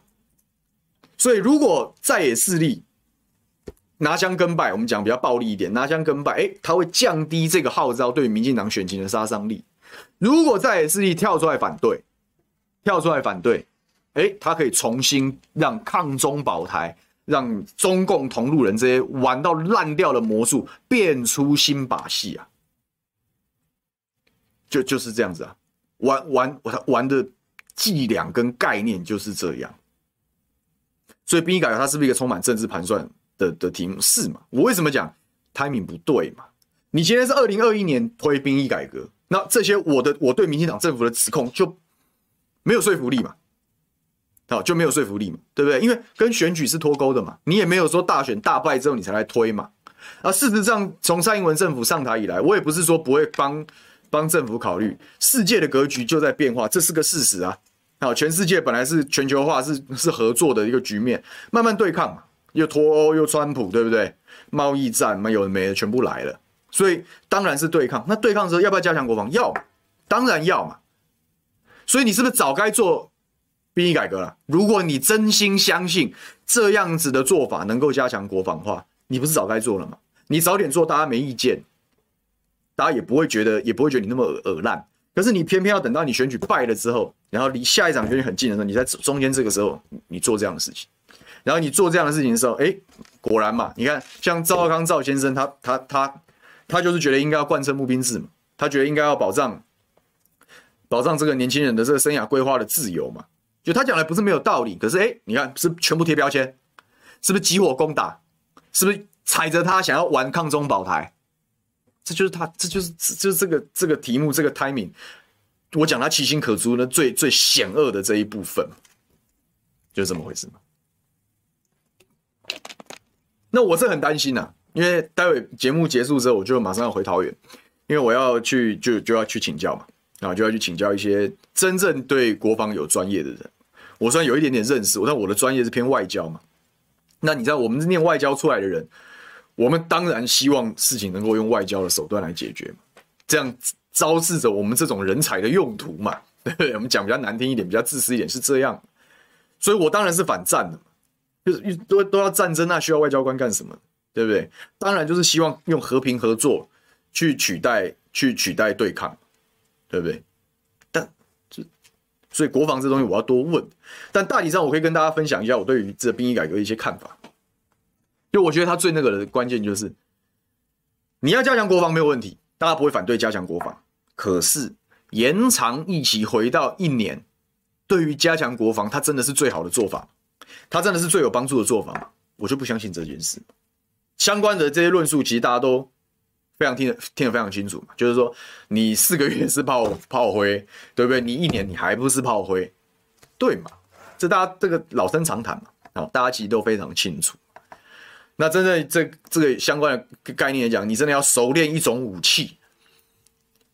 所以，如果在野势力拿枪跟拜，我们讲比较暴力一点，拿枪跟拜，哎，他会降低这个号召对民进党选情的杀伤力。如果在野势力跳出来反对，跳出来反对，哎，他可以重新让抗中保台，让中共同路人这些玩到烂掉的魔术变出新把戏啊！就就是这样子啊，玩玩玩的伎俩跟概念就是这样，所以兵役改革它是不是一个充满政治盘算的的题目？是嘛？我为什么讲 timing 不对嘛？你今天是二零二一年推兵役改革，那这些我的我对民进党政府的指控就没有说服力嘛？好，就没有说服力嘛？对不对？因为跟选举是脱钩的嘛，你也没有说大选大败之后你才来推嘛。啊，事实上从蔡英文政府上台以来，我也不是说不会帮。帮政府考虑，世界的格局就在变化，这是个事实啊！好，全世界本来是全球化，是是合作的一个局面，慢慢对抗嘛，又脱欧又川普，对不对？贸易战嘛，有的没的全部来了，所以当然是对抗。那对抗的时候要不要加强国防？要，当然要嘛。所以你是不是早该做兵役改革了？如果你真心相信这样子的做法能够加强国防的话，你不是早该做了吗？你早点做，大家没意见。大家也不会觉得，也不会觉得你那么恶烂。可是你偏偏要等到你选举败了之后，然后离下一场选举很近的时候，你在中间这个时候，你做这样的事情，然后你做这样的事情的时候，哎，果然嘛，你看像赵康赵先生，他他他他就是觉得应该要贯彻募兵制嘛，他觉得应该要保障保障这个年轻人的这个生涯规划的自由嘛。就他讲的不是没有道理，可是哎，你看是全部贴标签，是不是集火攻打？是不是踩着他想要玩抗中保台？这就是他，这就是就是这个这个题目这个 timing，我讲他其心可诛呢最最险恶的这一部分，就是这么回事嘛。那我是很担心呐、啊，因为待会节目结束之后，我就马上要回桃园，因为我要去就就要去请教嘛，啊，就要去请教一些真正对国防有专业的人。我虽然有一点点认识，但我的专业是偏外交嘛。那你知道我们是念外交出来的人。我们当然希望事情能够用外交的手段来解决，这样招致着我们这种人才的用途嘛，对不对？我们讲比较难听一点，比较自私一点是这样，所以我当然是反战的，就是都都要战争，那需要外交官干什么？对不对？当然就是希望用和平合作去取代去取代对抗，对不对？但这所以国防这东西我要多问，但大体上我可以跟大家分享一下我对于这兵役改革的一些看法。就我觉得他最那个的关键就是，你要加强国防没有问题，大家不会反对加强国防。可是延长一期回到一年，对于加强国防，它真的是最好的做法，它真的是最有帮助的做法，我就不相信这件事。相关的这些论述，其实大家都非常听得听得非常清楚嘛，就是说你四个月是炮 炮灰，对不对？你一年你还不是炮灰，对嘛？这大家这个老生常谈嘛，啊，大家其实都非常清楚。那真的这这个相关的概念来讲，你真的要熟练一种武器，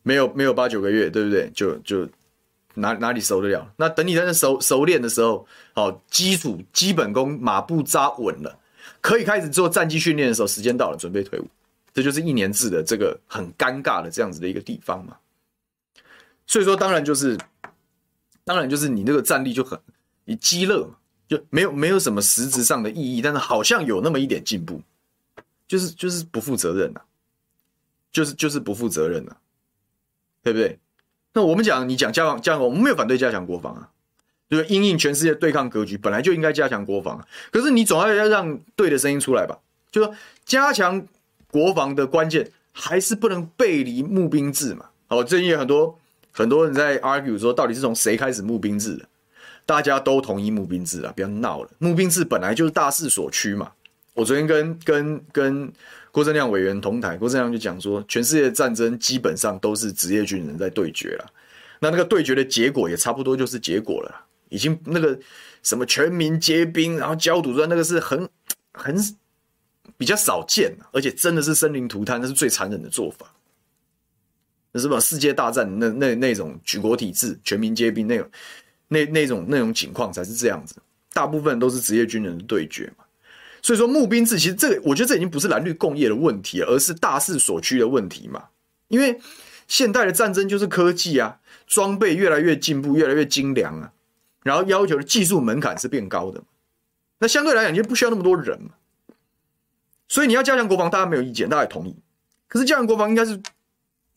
没有没有八九个月，对不对？就就哪哪里熟得了？那等你在那熟熟练的时候，好，基础基本功马步扎稳了，可以开始做战机训练的时候，时间到了，准备退伍。这就是一年制的这个很尴尬的这样子的一个地方嘛。所以说，当然就是，当然就是你那个战力就很你鸡肋嘛。就没有没有什么实质上的意义，但是好像有那么一点进步，就是就是不负责任呐、就是就是不负责任呐、对不对？那我们讲你讲加强加强，我们没有反对加强国防啊，对不对？因应全世界对抗格局，本来就应该加强国防啊。可是你总要要让对的声音出来吧？就说加强国防的关键还是不能背离募兵制嘛。好，最近有很多很多人在 argue 说，到底是从谁开始募兵制的？大家都同意募兵制啊，不要闹了。募兵制本来就是大势所趋嘛。我昨天跟跟跟郭正亮委员同台，郭正亮就讲说，全世界战争基本上都是职业军人在对决了。那那个对决的结果也差不多就是结果了，已经那个什么全民皆兵，然后焦土战，那个是很很比较少见，而且真的是生灵涂炭，那是最残忍的做法。那是吧？世界大战那那那种举国体制，全民皆兵那种。那那种那种情况才是这样子，大部分都是职业军人的对决嘛。所以说募兵制其实这个，我觉得这已经不是蓝绿共业的问题了，而是大势所趋的问题嘛。因为现代的战争就是科技啊，装备越来越进步，越来越精良啊，然后要求的技术门槛是变高的。那相对来讲，就不需要那么多人嘛。所以你要加强国防，大家没有意见，大家也同意。可是加强国防应该是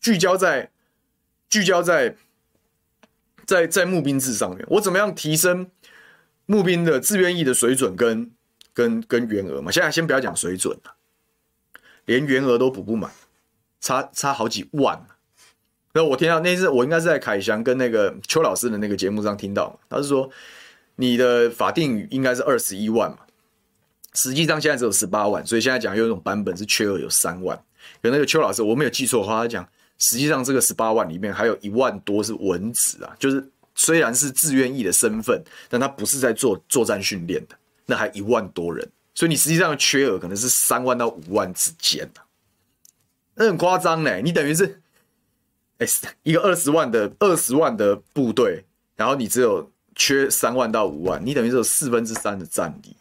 聚焦在聚焦在在在募兵制上面。我怎么样提升募兵的自愿役的水准跟？跟跟原额嘛，现在先不要讲水准了，连员额都补不满，差差好几万。那我听到那次，我应该是在凯翔跟那个邱老师的那个节目上听到，他是说你的法定应该是二十一万嘛，实际上现在只有十八万，所以现在讲有一种版本是缺额有三万。可那个邱老师我没有记错的话，他讲实际上这个十八万里面还有一万多是文职啊，就是虽然是志愿役的身份，但他不是在做作战训练的。那还一万多人，所以你实际上的缺额可能是三万到五万之间，那很夸张呢。你等于是，哎，一个二十万的二十万的部队，然后你只有缺三万到五万，你等于是有四分之三的战力，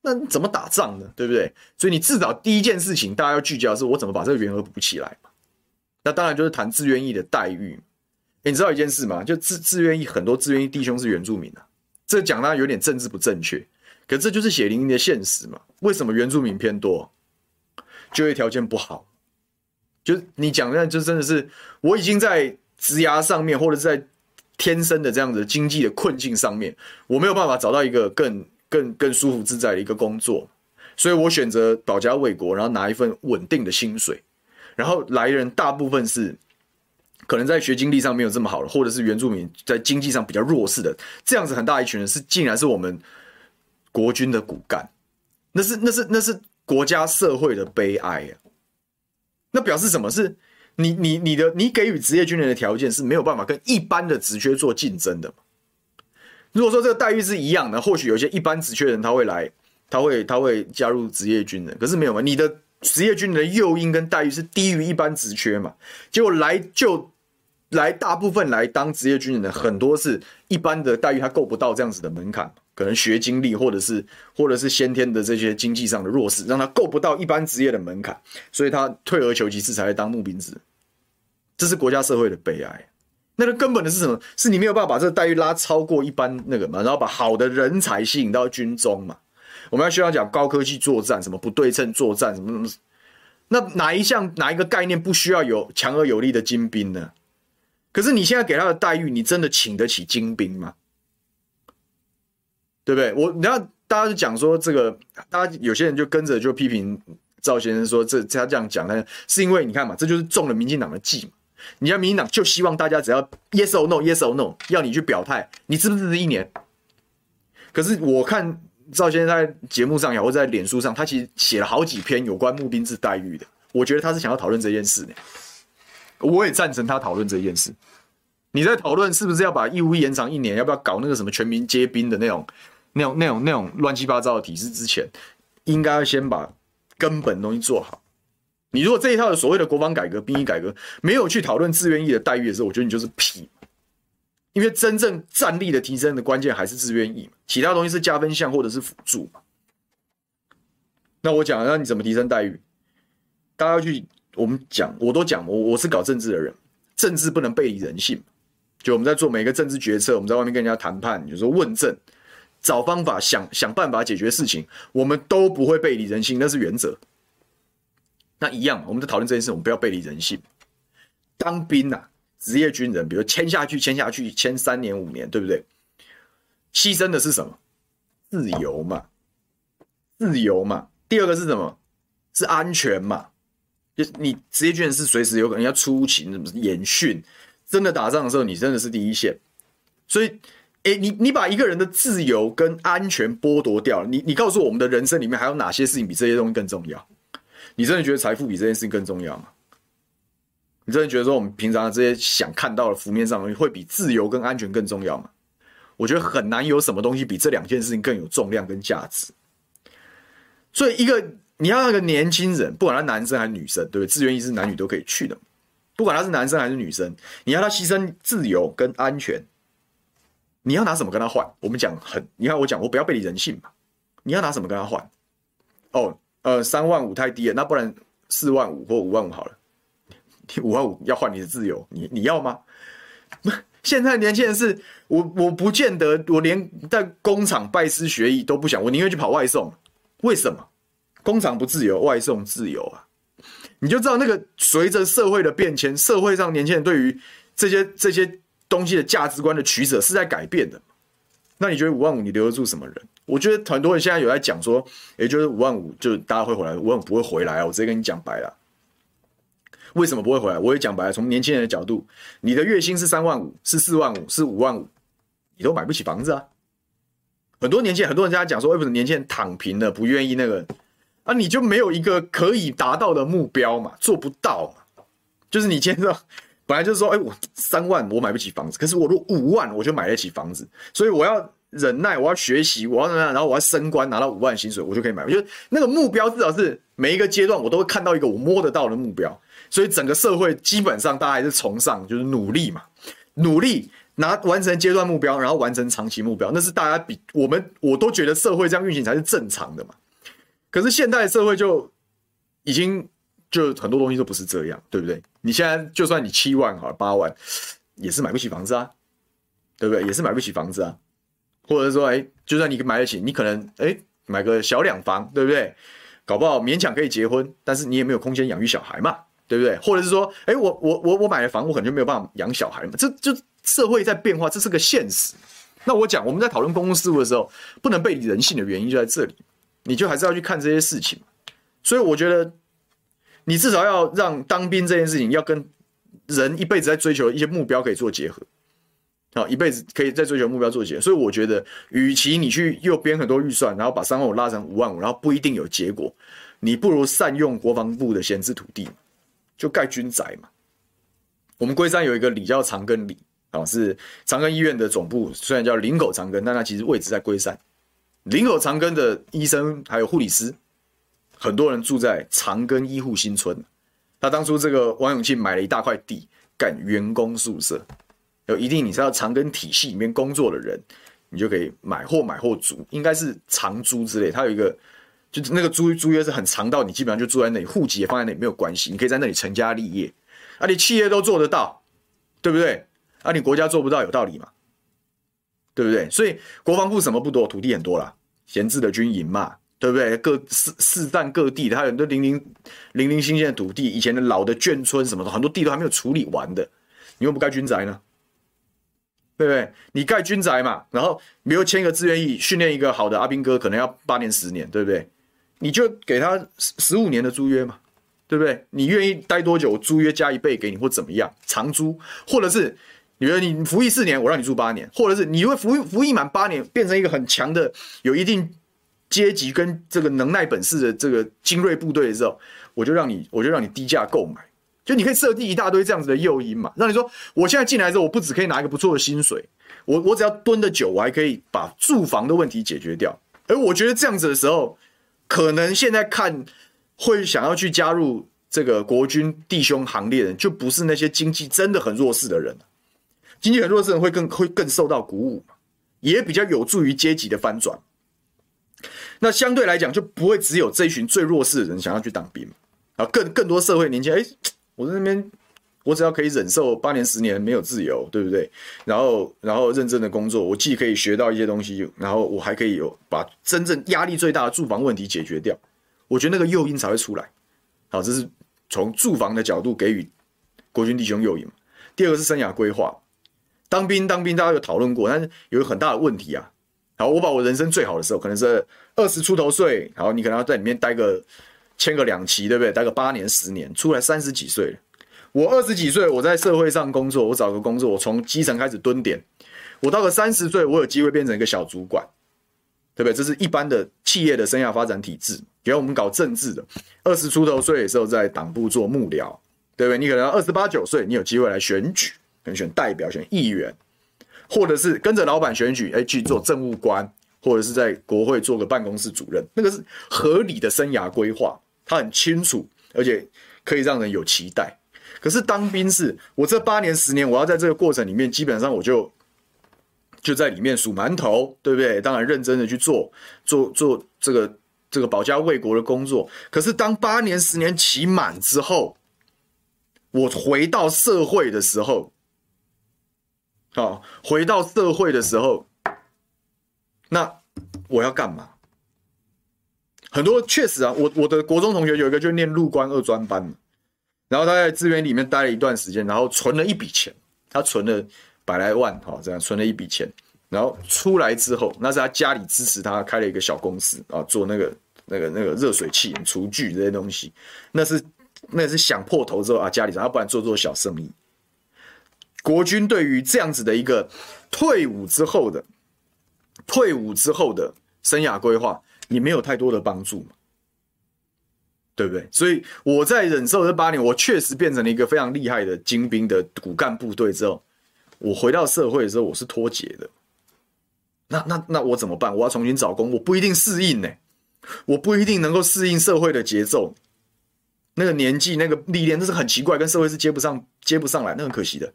那你怎么打仗呢？对不对？所以你至少第一件事情，大家要聚焦的是我怎么把这个员额补起来嘛。那当然就是谈志愿役的待遇。你知道一件事吗？就志志愿役很多志愿役弟兄是原住民啊，这讲当然有点政治不正确。可这就是血淋淋的现实嘛？为什么原住民偏多？就业条件不好，就你讲的，就真的是我已经在职涯上面，或者是在天生的这样子经济的困境上面，我没有办法找到一个更更更舒服自在的一个工作，所以我选择保家卫国，然后拿一份稳定的薪水。然后来人大部分是可能在学经历上没有这么好的，或者是原住民在经济上比较弱势的，这样子很大一群人是竟然是我们。国军的骨干，那是那是那是国家社会的悲哀啊！那表示什么？是你你你的你给予职业军人的条件是没有办法跟一般的职缺做竞争的。如果说这个待遇是一样的，或许有些一般职缺人他会来，他会他会加入职业军人。可是没有嘛？你的职业军人的诱因跟待遇是低于一般职缺嘛？结果来就来大部分来当职业军人的很多是一般的待遇，他够不到这样子的门槛。可能学经历，或者是或者是先天的这些经济上的弱势，让他够不到一般职业的门槛，所以他退而求其次才会当募兵制。这是国家社会的悲哀。那个根本的是什么？是你没有办法把这个待遇拉超过一般那个嘛，然后把好的人才吸引到军中嘛。我们要需要讲高科技作战，什么不对称作战，什么什么。那哪一项哪一个概念不需要有强而有力的精兵呢？可是你现在给他的待遇，你真的请得起精兵吗？对不对？我然后大家就讲说这个，大家有些人就跟着就批评赵先生说，这他这样讲呢，是因为你看嘛，这就是中了民进党的计嘛。你看民进党就希望大家只要 yes or no yes or no，要你去表态，你支不支持一年？可是我看赵先生在节目上也或者在脸书上，他其实写了好几篇有关募兵制待遇的。我觉得他是想要讨论这件事呢。我也赞成他讨论这件事。你在讨论是不是要把义务延长一年，要不要搞那个什么全民皆兵的那种？那种、那种、那种乱七八糟的体制之前，应该要先把根本东西做好。你如果这一套的所谓的国防改革、兵役改革没有去讨论志愿役的待遇的时候，我觉得你就是屁。因为真正战力的提升的关键还是志愿役，其他东西是加分项或者是辅助。那我讲，那你怎么提升待遇？大家要去我们讲，我都讲，我我是搞政治的人，政治不能背离人性。就我们在做每一个政治决策，我们在外面跟人家谈判，有时候问政。找方法想想办法解决事情，我们都不会背离人性，那是原则。那一样，我们在讨论这件事，我们不要背离人性。当兵啊，职业军人，比如签下去，签下去，签三年五年，对不对？牺牲的是什么？自由嘛，自由嘛。第二个是什么？是安全嘛。就你职业军人是随时有可能要出勤，什么演训，真的打仗的时候，你真的是第一线，所以。哎，你你把一个人的自由跟安全剥夺掉了，你你告诉我，们的人生里面还有哪些事情比这些东西更重要？你真的觉得财富比这件事情更重要吗？你真的觉得说我们平常的这些想看到的浮面上的东西会比自由跟安全更重要吗？我觉得很难有什么东西比这两件事情更有重量跟价值。所以，一个你要那个年轻人，不管他男生还是女生，对不对？自愿意是男女都可以去的，不管他是男生还是女生，你要他牺牲自由跟安全。你要拿什么跟他换？我们讲很，你看我讲我不要背离人性嘛，你要拿什么跟他换？哦，呃，三万五太低了，那不然四万五或五万五好了。五万五要换你的自由，你你要吗？现在年轻人是我，我不见得，我连在工厂拜师学艺都不想，我宁愿去跑外送。为什么？工厂不自由，外送自由啊！你就知道那个随着社会的变迁，社会上年轻人对于这些这些东西的价值观的取舍是在改变的。那你觉得五万五你留得住什么人？我觉得很多人现在有在讲说，也就是五万五就大家会回来，五万五不会回来啊！我直接跟你讲白了，为什么不会回来？我也讲白了，从年轻人的角度，你的月薪是三万五，是四万五，是五万五，你都买不起房子啊！很多年轻人，很多人家讲说，为什么年轻人躺平了，不愿意那个啊？你就没有一个可以达到的目标嘛？做不到嘛？就是你今天本来就是说，哎，我三万我买不起房子，可是我如果五万我就买得起房子，所以我要。忍耐，我要学习，我要怎么样？然后我要升官，拿到五万薪水，我就可以买。我觉得那个目标至少是每一个阶段我都会看到一个我摸得到的目标。所以整个社会基本上大家还是崇尚就是努力嘛，努力拿完成阶段目标，然后完成长期目标，那是大家比我们我都觉得社会这样运行才是正常的嘛。可是现代社会就已经就很多东西都不是这样，对不对？你现在就算你七万好，八万也是买不起房子啊，对不对？也是买不起房子啊。或者说，哎，就算你买得起，你可能哎买个小两房，对不对？搞不好勉强可以结婚，但是你也没有空间养育小孩嘛，对不对？或者是说，哎，我我我我买了房，我可能就没有办法养小孩嘛。这就社会在变化，这是个现实。那我讲，我们在讨论公共事务的时候，不能背离人性的原因就在这里，你就还是要去看这些事情。所以我觉得，你至少要让当兵这件事情，要跟人一辈子在追求一些目标可以做结合。好，一辈子可以在追求目标做结合，所以我觉得，与其你去又编很多预算，然后把三万五拉成五万五，然后不一定有结果，你不如善用国防部的闲置土地，就盖军宅嘛。我们龟山有一个里叫长庚里，啊，是长庚医院的总部，虽然叫林口长庚，但它其实位置在龟山。林口长庚的医生还有护理师，很多人住在长庚医护新村。他当初这个王永庆买了一大块地，盖员工宿舍。有一定你是要长庚体系里面工作的人，你就可以买或买或租，应该是长租之类。他有一个，就是那个租租约是很长到你基本上就住在那里，户籍也放在那里没有关系，你可以在那里成家立业。啊，你企业都做得到，对不对？啊，你国家做不到，有道理嘛？对不对？所以国防部什么不多，土地很多啦，闲置的军营嘛，对不对？各四四散各地，它有很多零零零零星星的土地，以前的老的眷村什么的，很多地都还没有处理完的，你又不盖军宅呢？对不对？你盖军宅嘛，然后比如签一个志愿役，训练一个好的阿兵哥，可能要八年十年，对不对？你就给他十十五年的租约嘛，对不对？你愿意待多久，租约加一倍给你，或怎么样，长租，或者是你觉得你服役四年，我让你住八年，或者是你会服役服役满八年，变成一个很强的、有一定阶级跟这个能耐本事的这个精锐部队的时候，我就让你，我就让你低价购买。就你可以设定一大堆这样子的诱因嘛，让你说，我现在进来之后，我不只可以拿一个不错的薪水，我我只要蹲得久，我还可以把住房的问题解决掉。而我觉得这样子的时候，可能现在看会想要去加入这个国军弟兄行列的人，就不是那些经济真的很弱势的人，经济很弱势的人会更会更受到鼓舞，也比较有助于阶级的翻转。那相对来讲，就不会只有这一群最弱势的人想要去当兵啊，更更多社会年轻人哎。我在那边，我只要可以忍受八年十年没有自由，对不对？然后，然后认真的工作，我既可以学到一些东西，然后我还可以有把真正压力最大的住房问题解决掉。我觉得那个诱因才会出来。好，这是从住房的角度给予国军弟兄诱因。第二个是生涯规划，当兵当兵大家有讨论过，但是有个很大的问题啊。好，我把我人生最好的时候，可能是二十出头岁，然后你可能要在里面待个。签个两期，对不对？待个八年、十年，出来三十几岁。我二十几岁，我在社会上工作，我找个工作，我从基层开始蹲点。我到了三十岁，我有机会变成一个小主管，对不对？这是一般的企业的生涯发展体制。比如我们搞政治的，二十出头岁的时候在党部做幕僚，对不对？你可能二十八九岁，你有机会来选举，可能选代表、选议员，或者是跟着老板选举，哎，去做政务官，或者是在国会做个办公室主任，那个是合理的生涯规划。他很清楚，而且可以让人有期待。可是当兵是，我这八年十年，我要在这个过程里面，基本上我就就在里面数馒头，对不对？当然认真的去做做做这个这个保家卫国的工作。可是当八年十年期满之后，我回到社会的时候，好，回到社会的时候，那我要干嘛？很多确实啊，我我的国中同学有一个就念陆关二专班，然后他在资源里面待了一段时间，然后存了一笔钱，他存了百来万，哈，这样存了一笔钱，然后出来之后，那是他家里支持他开了一个小公司啊，做那个那个那个热水器、厨具这些东西，那是那是想破头之后啊，家里让他不然做做小生意。国军对于这样子的一个退伍之后的退伍之后的生涯规划。你没有太多的帮助，对不对？所以我在忍受这八年，我确实变成了一个非常厉害的精兵的骨干部队之后，我回到社会的时候，我是脱节的。那那那我怎么办？我要重新找工，我不一定适应呢，我不一定能够适应社会的节奏。那个年纪，那个历练，那是很奇怪，跟社会是接不上、接不上来，那很可惜的。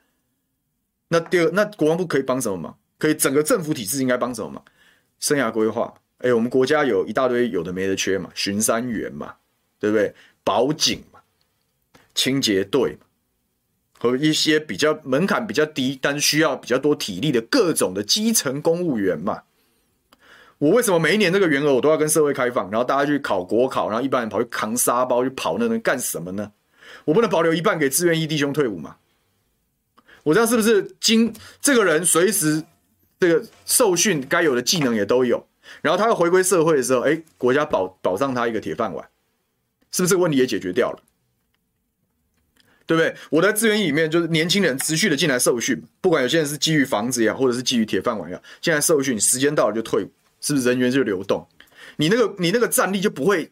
那第二，那国防部可以帮什么忙？可以整个政府体制应该帮什么忙？生涯规划。哎、我们国家有一大堆有的没的缺嘛，巡山员嘛，对不对？保警嘛，清洁队嘛，和一些比较门槛比较低，但需要比较多体力的各种的基层公务员嘛。我为什么每一年这个员额我都要跟社会开放，然后大家去考国考，然后一般人跑去扛沙包去跑那能干什么呢？我不能保留一半给志愿役弟兄退伍嘛？我这样是不是经这个人随时这个受训该有的技能也都有？然后他要回归社会的时候，哎，国家保保障他一个铁饭碗，是不是这个问题也解决掉了？对不对？我在资源里面，就是年轻人持续的进来受训，不管有些人是基于房子呀，或者是基于铁饭碗呀，进来受训，时间到了就退伍，是不是人员就流动？你那个你那个战力就不会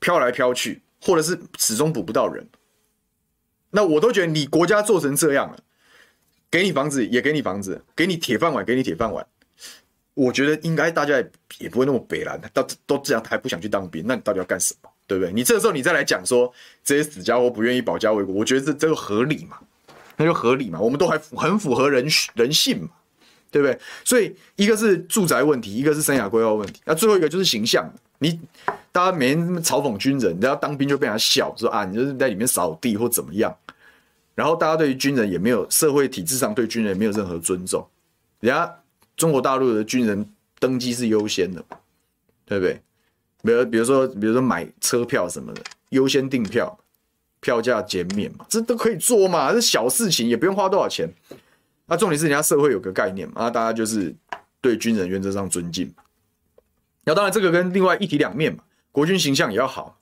飘来飘去，或者是始终补不到人。那我都觉得你国家做成这样了，给你房子也给你房子，给你铁饭碗给你铁饭碗。我觉得应该大家也不会那么北烂，到都这样还不想去当兵，那你到底要干什么？对不对？你这个时候你再来讲说这些死家伙不愿意保家卫国，我觉得这这个合理嘛？那就合理嘛？我们都还很符合人人性嘛？对不对？所以一个是住宅问题，一个是生涯规划问题，那最后一个就是形象。你大家每天嘲讽军人，你要当兵就被人家笑说啊，你就是在里面扫地或怎么样。然后大家对于军人也没有社会体制上对军人也没有任何尊重，人家。中国大陆的军人登机是优先的，对不对？比如，比如说，比如说买车票什么的，优先订票，票价减免嘛，这都可以做嘛，这小事情也不用花多少钱。那重点是人家社会有个概念嘛，那大家就是对军人原则上尊敬。那当然，这个跟另外一体两面嘛，国军形象也要好。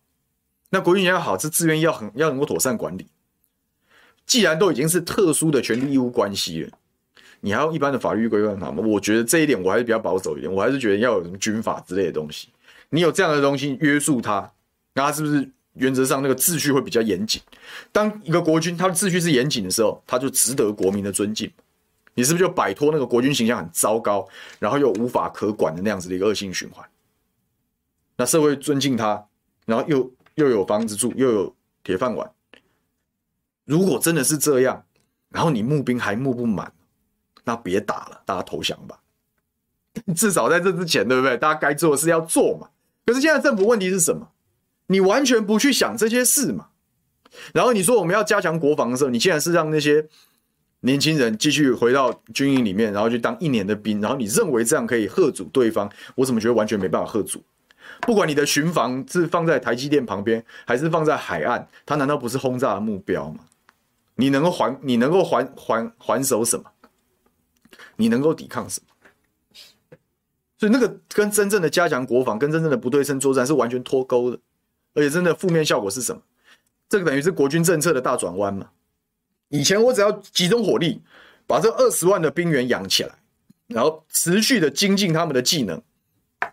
那国军也要好，这资源要很要能够妥善管理。既然都已经是特殊的权利义务关系了。你还要一般的法律规范它吗？我觉得这一点我还是比较保守一点，我还是觉得要有什么军法之类的东西。你有这样的东西约束它，那它是不是原则上那个秩序会比较严谨？当一个国军它的秩序是严谨的时候，它就值得国民的尊敬。你是不是就摆脱那个国军形象很糟糕，然后又无法可管的那样子的一个恶性循环？那社会尊敬他，然后又又有房子住，又有铁饭碗。如果真的是这样，然后你募兵还募不满。那别打了，大家投降吧。至少在这之前，对不对？大家该做的事要做嘛。可是现在政府问题是什么？你完全不去想这些事嘛。然后你说我们要加强国防的时候，你现在是让那些年轻人继续回到军营里面，然后去当一年的兵，然后你认为这样可以吓阻对方？我怎么觉得完全没办法吓阻？不管你的巡防是放在台积电旁边，还是放在海岸，它难道不是轰炸的目标吗？你能够还你能够还还还手什么？你能够抵抗什么？所以那个跟真正的加强国防、跟真正的不对称作战是完全脱钩的，而且真的负面效果是什么？这个等于是国军政策的大转弯嘛。以前我只要集中火力把这二十万的兵员养起来，然后持续的精进他们的技能，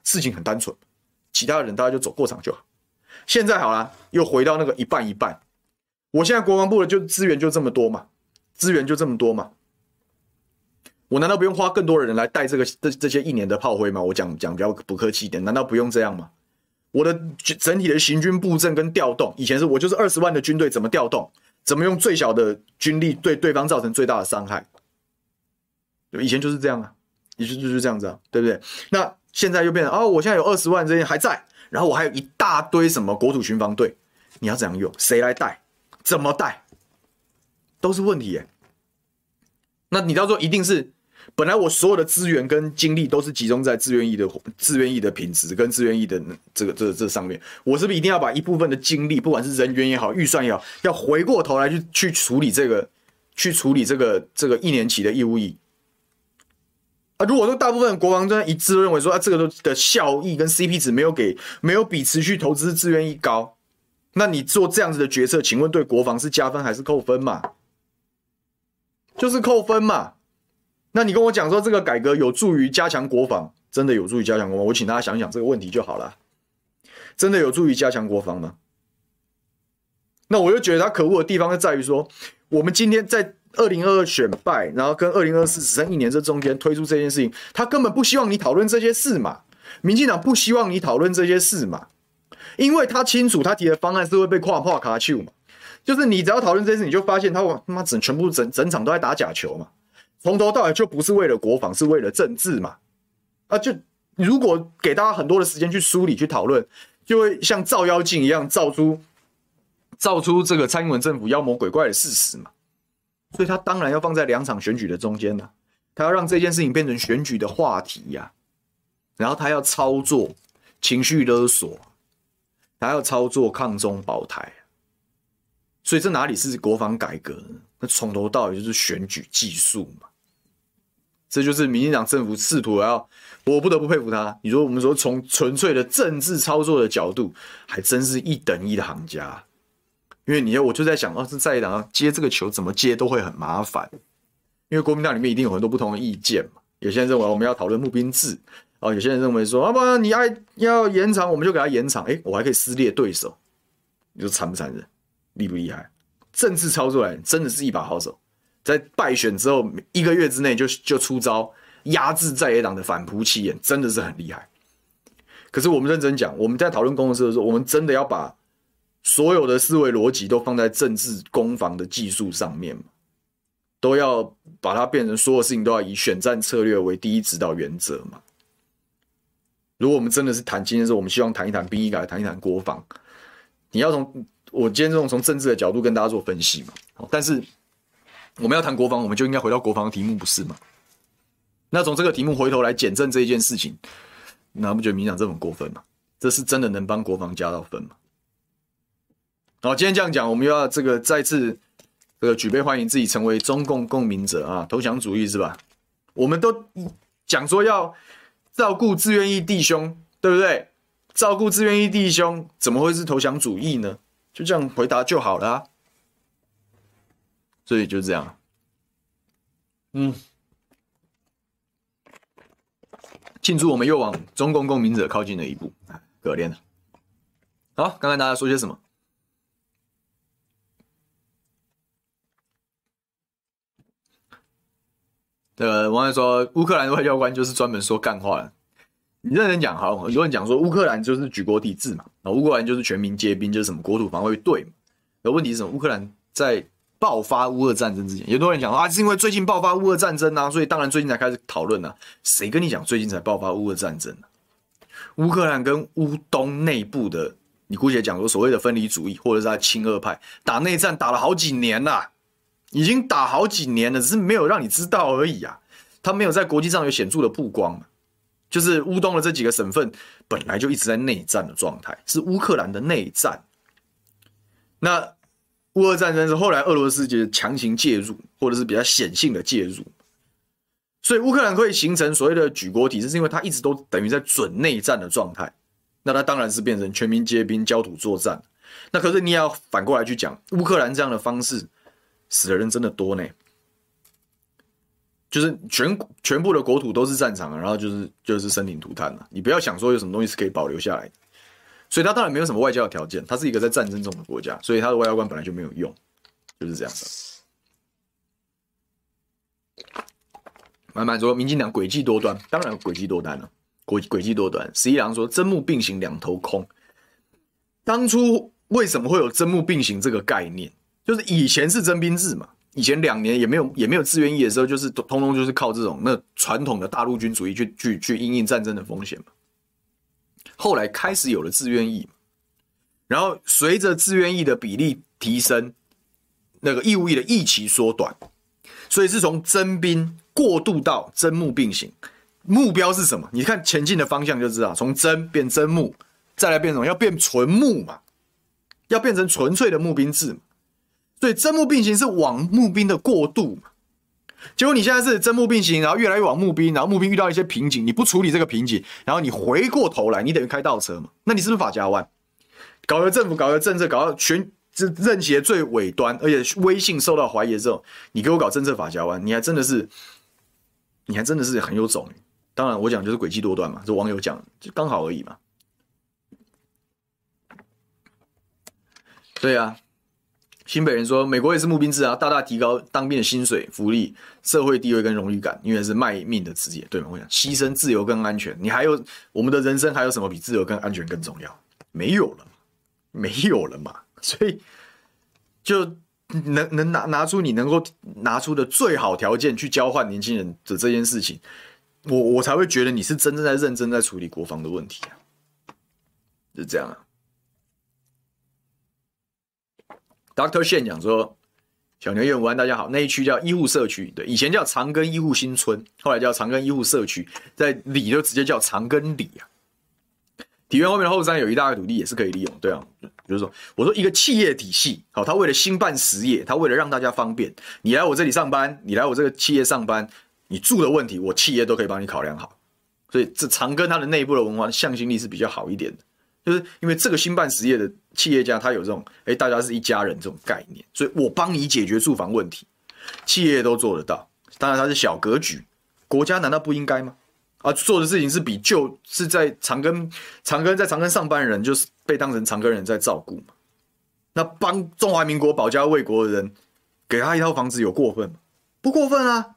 事情很单纯，其他人大家就走过场就好。现在好了，又回到那个一半一半。我现在国防部的就资源就这么多嘛，资源就这么多嘛。我难道不用花更多的人来带这个这这些一年的炮灰吗？我讲讲比较不客气一点，难道不用这样吗？我的整体的行军布阵跟调动，以前是我就是二十万的军队，怎么调动？怎么用最小的军力对对方造成最大的伤害？对以前就是这样啊。也就就是这样子啊，对不对？那现在又变成哦，我现在有二十万这些还在，然后我还有一大堆什么国土巡防队，你要怎样用？谁来带？怎么带？都是问题耶。那你到时候一定是，本来我所有的资源跟精力都是集中在志愿役的志愿役的品质跟志愿役的这个这这上面，我是不是一定要把一部分的精力，不管是人员也好，预算也好，要回过头来去去处理这个，去处理这个这个一年期的义务役？啊，如果说大部分国防专家一致认为说啊，这个的效益跟 CP 值没有给没有比持续投资志愿役高，那你做这样子的决策，请问对国防是加分还是扣分嘛？就是扣分嘛。那你跟我讲说这个改革有助于加强国防，真的有助于加强国防？我请大家想想这个问题就好了。真的有助于加强国防吗？那我就觉得他可恶的地方就在于说，我们今天在。二零二二选败，然后跟二零二四只剩一年这中间推出这件事情，他根本不希望你讨论这些事嘛。民进党不希望你讨论这些事嘛，因为他清楚他提的方案是会被跨跨卡丘嘛。就是你只要讨论这些事，你就发现他他妈整全部整整场都在打假球嘛，从头到尾就不是为了国防，是为了政治嘛。啊，就如果给大家很多的时间去梳理去讨论，就会像照妖镜一样照出照出这个蔡英文政府妖魔鬼怪的事实嘛。所以他当然要放在两场选举的中间了，他要让这件事情变成选举的话题呀，然后他要操作情绪勒索，他要操作抗中保台，所以这哪里是国防改革？那从头到尾就是选举技术嘛，这就是民进党政府试图要，我不得不佩服他。你说我们说从纯粹的政治操作的角度，还真是一等一的行家。因为你要，我就在想，哦，是在野党接这个球怎么接都会很麻烦，因为国民党里面一定有很多不同的意见嘛。有些人认为我们要讨论募兵制，哦，有些人认为说，啊不，你爱要延长，我们就给他延长。诶，我还可以撕裂对手，你说残不残忍，厉不厉害？政治操作来，真的是一把好手，在败选之后一个月之内就就出招压制在野党的反扑气焰，真的是很厉害。可是我们认真讲，我们在讨论公司的时候，我们真的要把。所有的思维逻辑都放在政治攻防的技术上面，都要把它变成所有事情都要以选战策略为第一指导原则嘛。如果我们真的是谈今天的时候，我们希望谈一谈兵役改，谈一谈国防，你要从我今天这种从政治的角度跟大家做分析嘛。但是我们要谈国防，我们就应该回到国防的题目，不是吗？那从这个题目回头来检证这一件事情，那不觉得民党这么过分吗？这是真的能帮国防加到分吗？好，今天这样讲，我们又要这个再次这个举杯欢迎自己成为中共共鸣者啊，投降主义是吧？我们都讲说要照顾自愿役弟兄，对不对？照顾自愿役弟兄，怎么会是投降主义呢？就这样回答就好了。所以就这样，嗯，庆祝我们又往中共共鸣者靠近了一步，可怜了。好，刚才大家说些什么？呃，网友说乌克兰外交官就是专门说干话的。你认真讲，好，很多人讲说乌克兰就是举国体制嘛，啊，乌克兰就是全民皆兵，就是什么国土防卫队嘛。那问题是什么？乌克兰在爆发乌俄战争之前，有多人讲啊，是因为最近爆发乌俄战争啊，所以当然最近才开始讨论啊。谁跟你讲最近才爆发乌俄战争啊？乌克兰跟乌东内部的，你姑且讲说所谓的分离主义或者是在亲俄派打内战打了好几年了。已经打好几年了，只是没有让你知道而已啊。他没有在国际上有显著的曝光，就是乌东的这几个省份本来就一直在内战的状态，是乌克兰的内战。那乌俄战争是后来俄罗斯就是强行介入，或者是比较显性的介入，所以乌克兰会形成所谓的举国体制，是因为它一直都等于在准内战的状态。那它当然是变成全民皆兵、焦土作战。那可是你要反过来去讲，乌克兰这样的方式。死的人真的多呢，就是全全部的国土都是战场，然后就是就是生灵涂炭了。你不要想说有什么东西是可以保留下来的，所以他当然没有什么外交的条件，他是一个在战争中的国家，所以他的外交官本来就没有用，就是这样子。满满说，民进党诡计多端，当然诡计多端了，诡诡计多端。十一郎说，真木并行两头空，当初为什么会有真木并行这个概念？就是以前是征兵制嘛，以前两年也没有也没有志愿役的时候，就是通通就是靠这种那传统的大陆军主义去去去应应战争的风险嘛。后来开始有了志愿役，然后随着志愿役的比例提升，那个义务役的役期缩短，所以是从征兵过渡到征募并行。目标是什么？你看前进的方向就知道，从征变征募，再来变什么？要变纯募嘛，要变成纯粹的募兵制嘛。所以征募并行是往募兵的过渡。结果你现在是征募并行，然后越来越往募兵，然后募兵遇到一些瓶颈，你不处理这个瓶颈，然后你回过头来，你等于开倒车嘛？那你是不是法家弯？搞个政府，搞个政策，搞到全这任期的最尾端，而且威信受到怀疑的时候，你给我搞政策法家弯，你还真的是，你还真的是很有种。当然，我讲就是诡计多端嘛，这网友讲就刚好而已嘛。对啊，新北人说，美国也是募兵制啊，大大提高当兵的薪水、福利、社会地位跟荣誉感，因为是卖命的职业，对吗？我想牺牲自由跟安全，你还有我们的人生还有什么比自由跟安全更重要？没有了，没有了嘛。所以就能能拿拿出你能够拿出的最好条件去交换年轻人的这件事情。我我才会觉得你是真正在认真在处理国防的问题啊，是这样啊。Doctor Shen 讲说，小牛业务安，大家好，那一区叫医护社区，对，以前叫长庚医护新村，后来叫长庚医护社区，在里就直接叫长庚里啊。体院后面的后山有一大块土地也是可以利用，对啊，比如说我说一个企业体系，好，他为了兴办实业，他为了让大家方便，你来我这里上班，你来我这个企业上班。你住的问题，我企业都可以帮你考量好，所以这长庚它的内部的文化向心力是比较好一点的，就是因为这个新办实业的企业家，他有这种哎、大家是一家人这种概念，所以我帮你解决住房问题，企业都做得到。当然它是小格局，国家难道不应该吗？啊，做的事情是比就是在长庚长庚在长庚上班的人，就是被当成长庚人在照顾嘛。那帮中华民国保家卫国的人，给他一套房子有过分吗？不过分啊。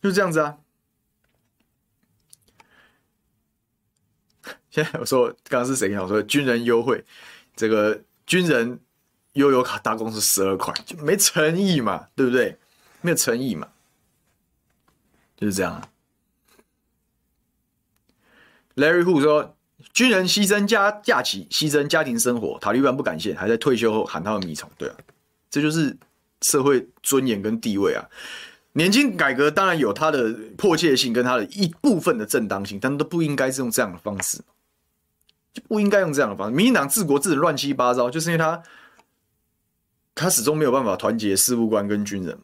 就这样子啊！现在我说刚刚是谁讲？我说军人优惠，这个军人悠游卡大公司十二块，就没诚意嘛，对不对？没有诚意嘛，就是这样啊。Larry Hu 说，军人牺牲家假期，牺牲家庭生活，塔利班不感谢，还在退休后喊他们米虫，对啊，这就是社会尊严跟地位啊。年金改革当然有它的迫切性跟它的一部分的正当性，但都不应该是用这样的方式，不应该用这样的方式。民进党治国治的乱七八糟，就是因为他他始终没有办法团结事务官跟军人，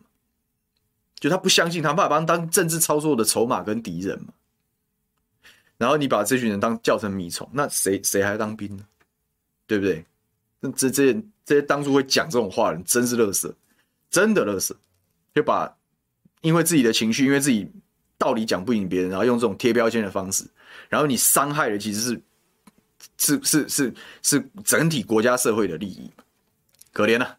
就他不相信他，怕把他当政治操作的筹码跟敌人嘛。然后你把这群人当叫成米虫，那谁谁还当兵呢？对不对？那这这这些当初会讲这种话的人，真是乐色，真的乐色，就把。因为自己的情绪，因为自己道理讲不赢别人，然后用这种贴标签的方式，然后你伤害的其实是是是是是整体国家社会的利益，可怜啊！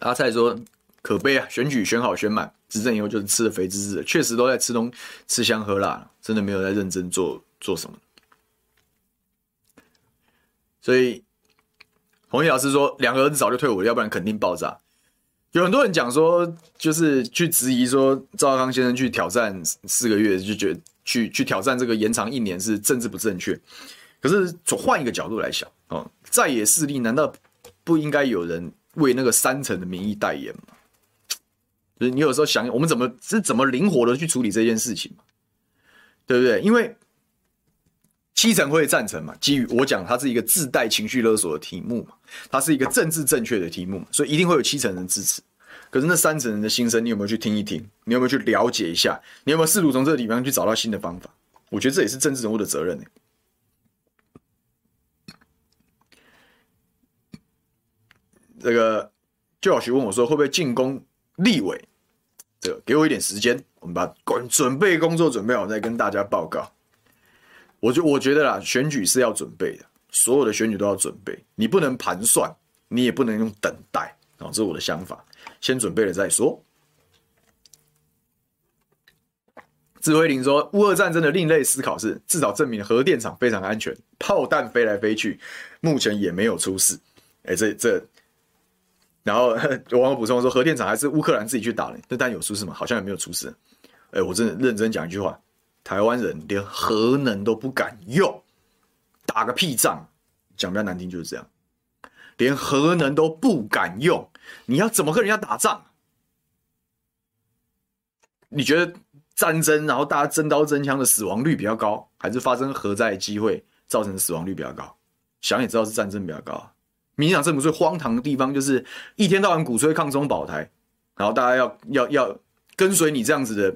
阿蔡说可悲啊，选举选好选满，执政以后就是吃的肥滋滋的，确实都在吃东吃香喝辣，真的没有在认真做做什么。所以洪毅老师说，两个儿子早就退伍了，要不然肯定爆炸。有很多人讲说，就是去质疑说，赵康先生去挑战四个月，就觉得去去挑战这个延长一年是政治不正确。可是从换一个角度来想，哦，在野势力难道不应该有人为那个三成的民意代言吗？就是你有时候想，我们怎么是怎么灵活的去处理这件事情？对不对？因为七成会赞成嘛，基于我讲它是一个自带情绪勒索的题目嘛，它是一个政治正确的题目嘛，所以一定会有七成人支持。可是那三成人的心声，你有没有去听一听？你有没有去了解一下？你有没有试图从这个地方去找到新的方法？我觉得这也是政治人物的责任呢。这个就老徐问我说，会不会进攻立委？这个给我一点时间，我们把准准备工作准备好，再跟大家报告。我就我觉得啦，选举是要准备的，所有的选举都要准备。你不能盘算，你也不能用等待啊，这是我的想法。先准备了再说。智慧林说，乌俄战争的另类思考是，至少证明核电厂非常安全，炮弹飞来飞去，目前也没有出事。哎，这这然后有网友补充说，核电厂还是乌克兰自己去打的，这但有出事吗？好像也没有出事。哎，我真的认真讲一句话，台湾人连核能都不敢用，打个屁仗！讲比较难听就是这样，连核能都不敢用，你要怎么跟人家打仗？你觉得战争，然后大家真刀真枪的死亡率比较高，还是发生核灾的机会造成的死亡率比较高？想也知道是战争比较高。民进党政府最荒唐的地方就是一天到晚鼓吹抗中保台，然后大家要要要跟随你这样子的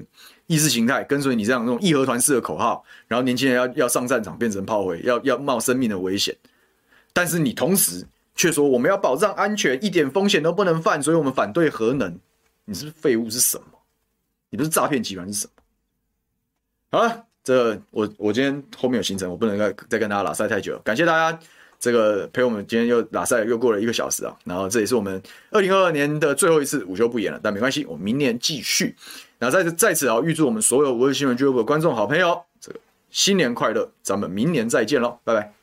意识形态，跟随你这样那种义和团式的口号，然后年轻人要要上战场变成炮灰，要要冒生命的危险。但是你同时却说我们要保障安全，一点风险都不能犯，所以我们反对核能。你是不是废物？是什么？你不是诈骗集团是什么？好了，这、我我今天后面有行程，我不能再再跟大家拉赛太久了。感谢大家这个陪我们今天又拉赛又过了一个小时啊。然后这也是我们二零二二年的最后一次午休不演了，但没关系，我们明年继续。那在在此啊，预祝我们所有五二新闻俱乐部的观众好朋友这个新年快乐，咱们明年再见喽，拜拜。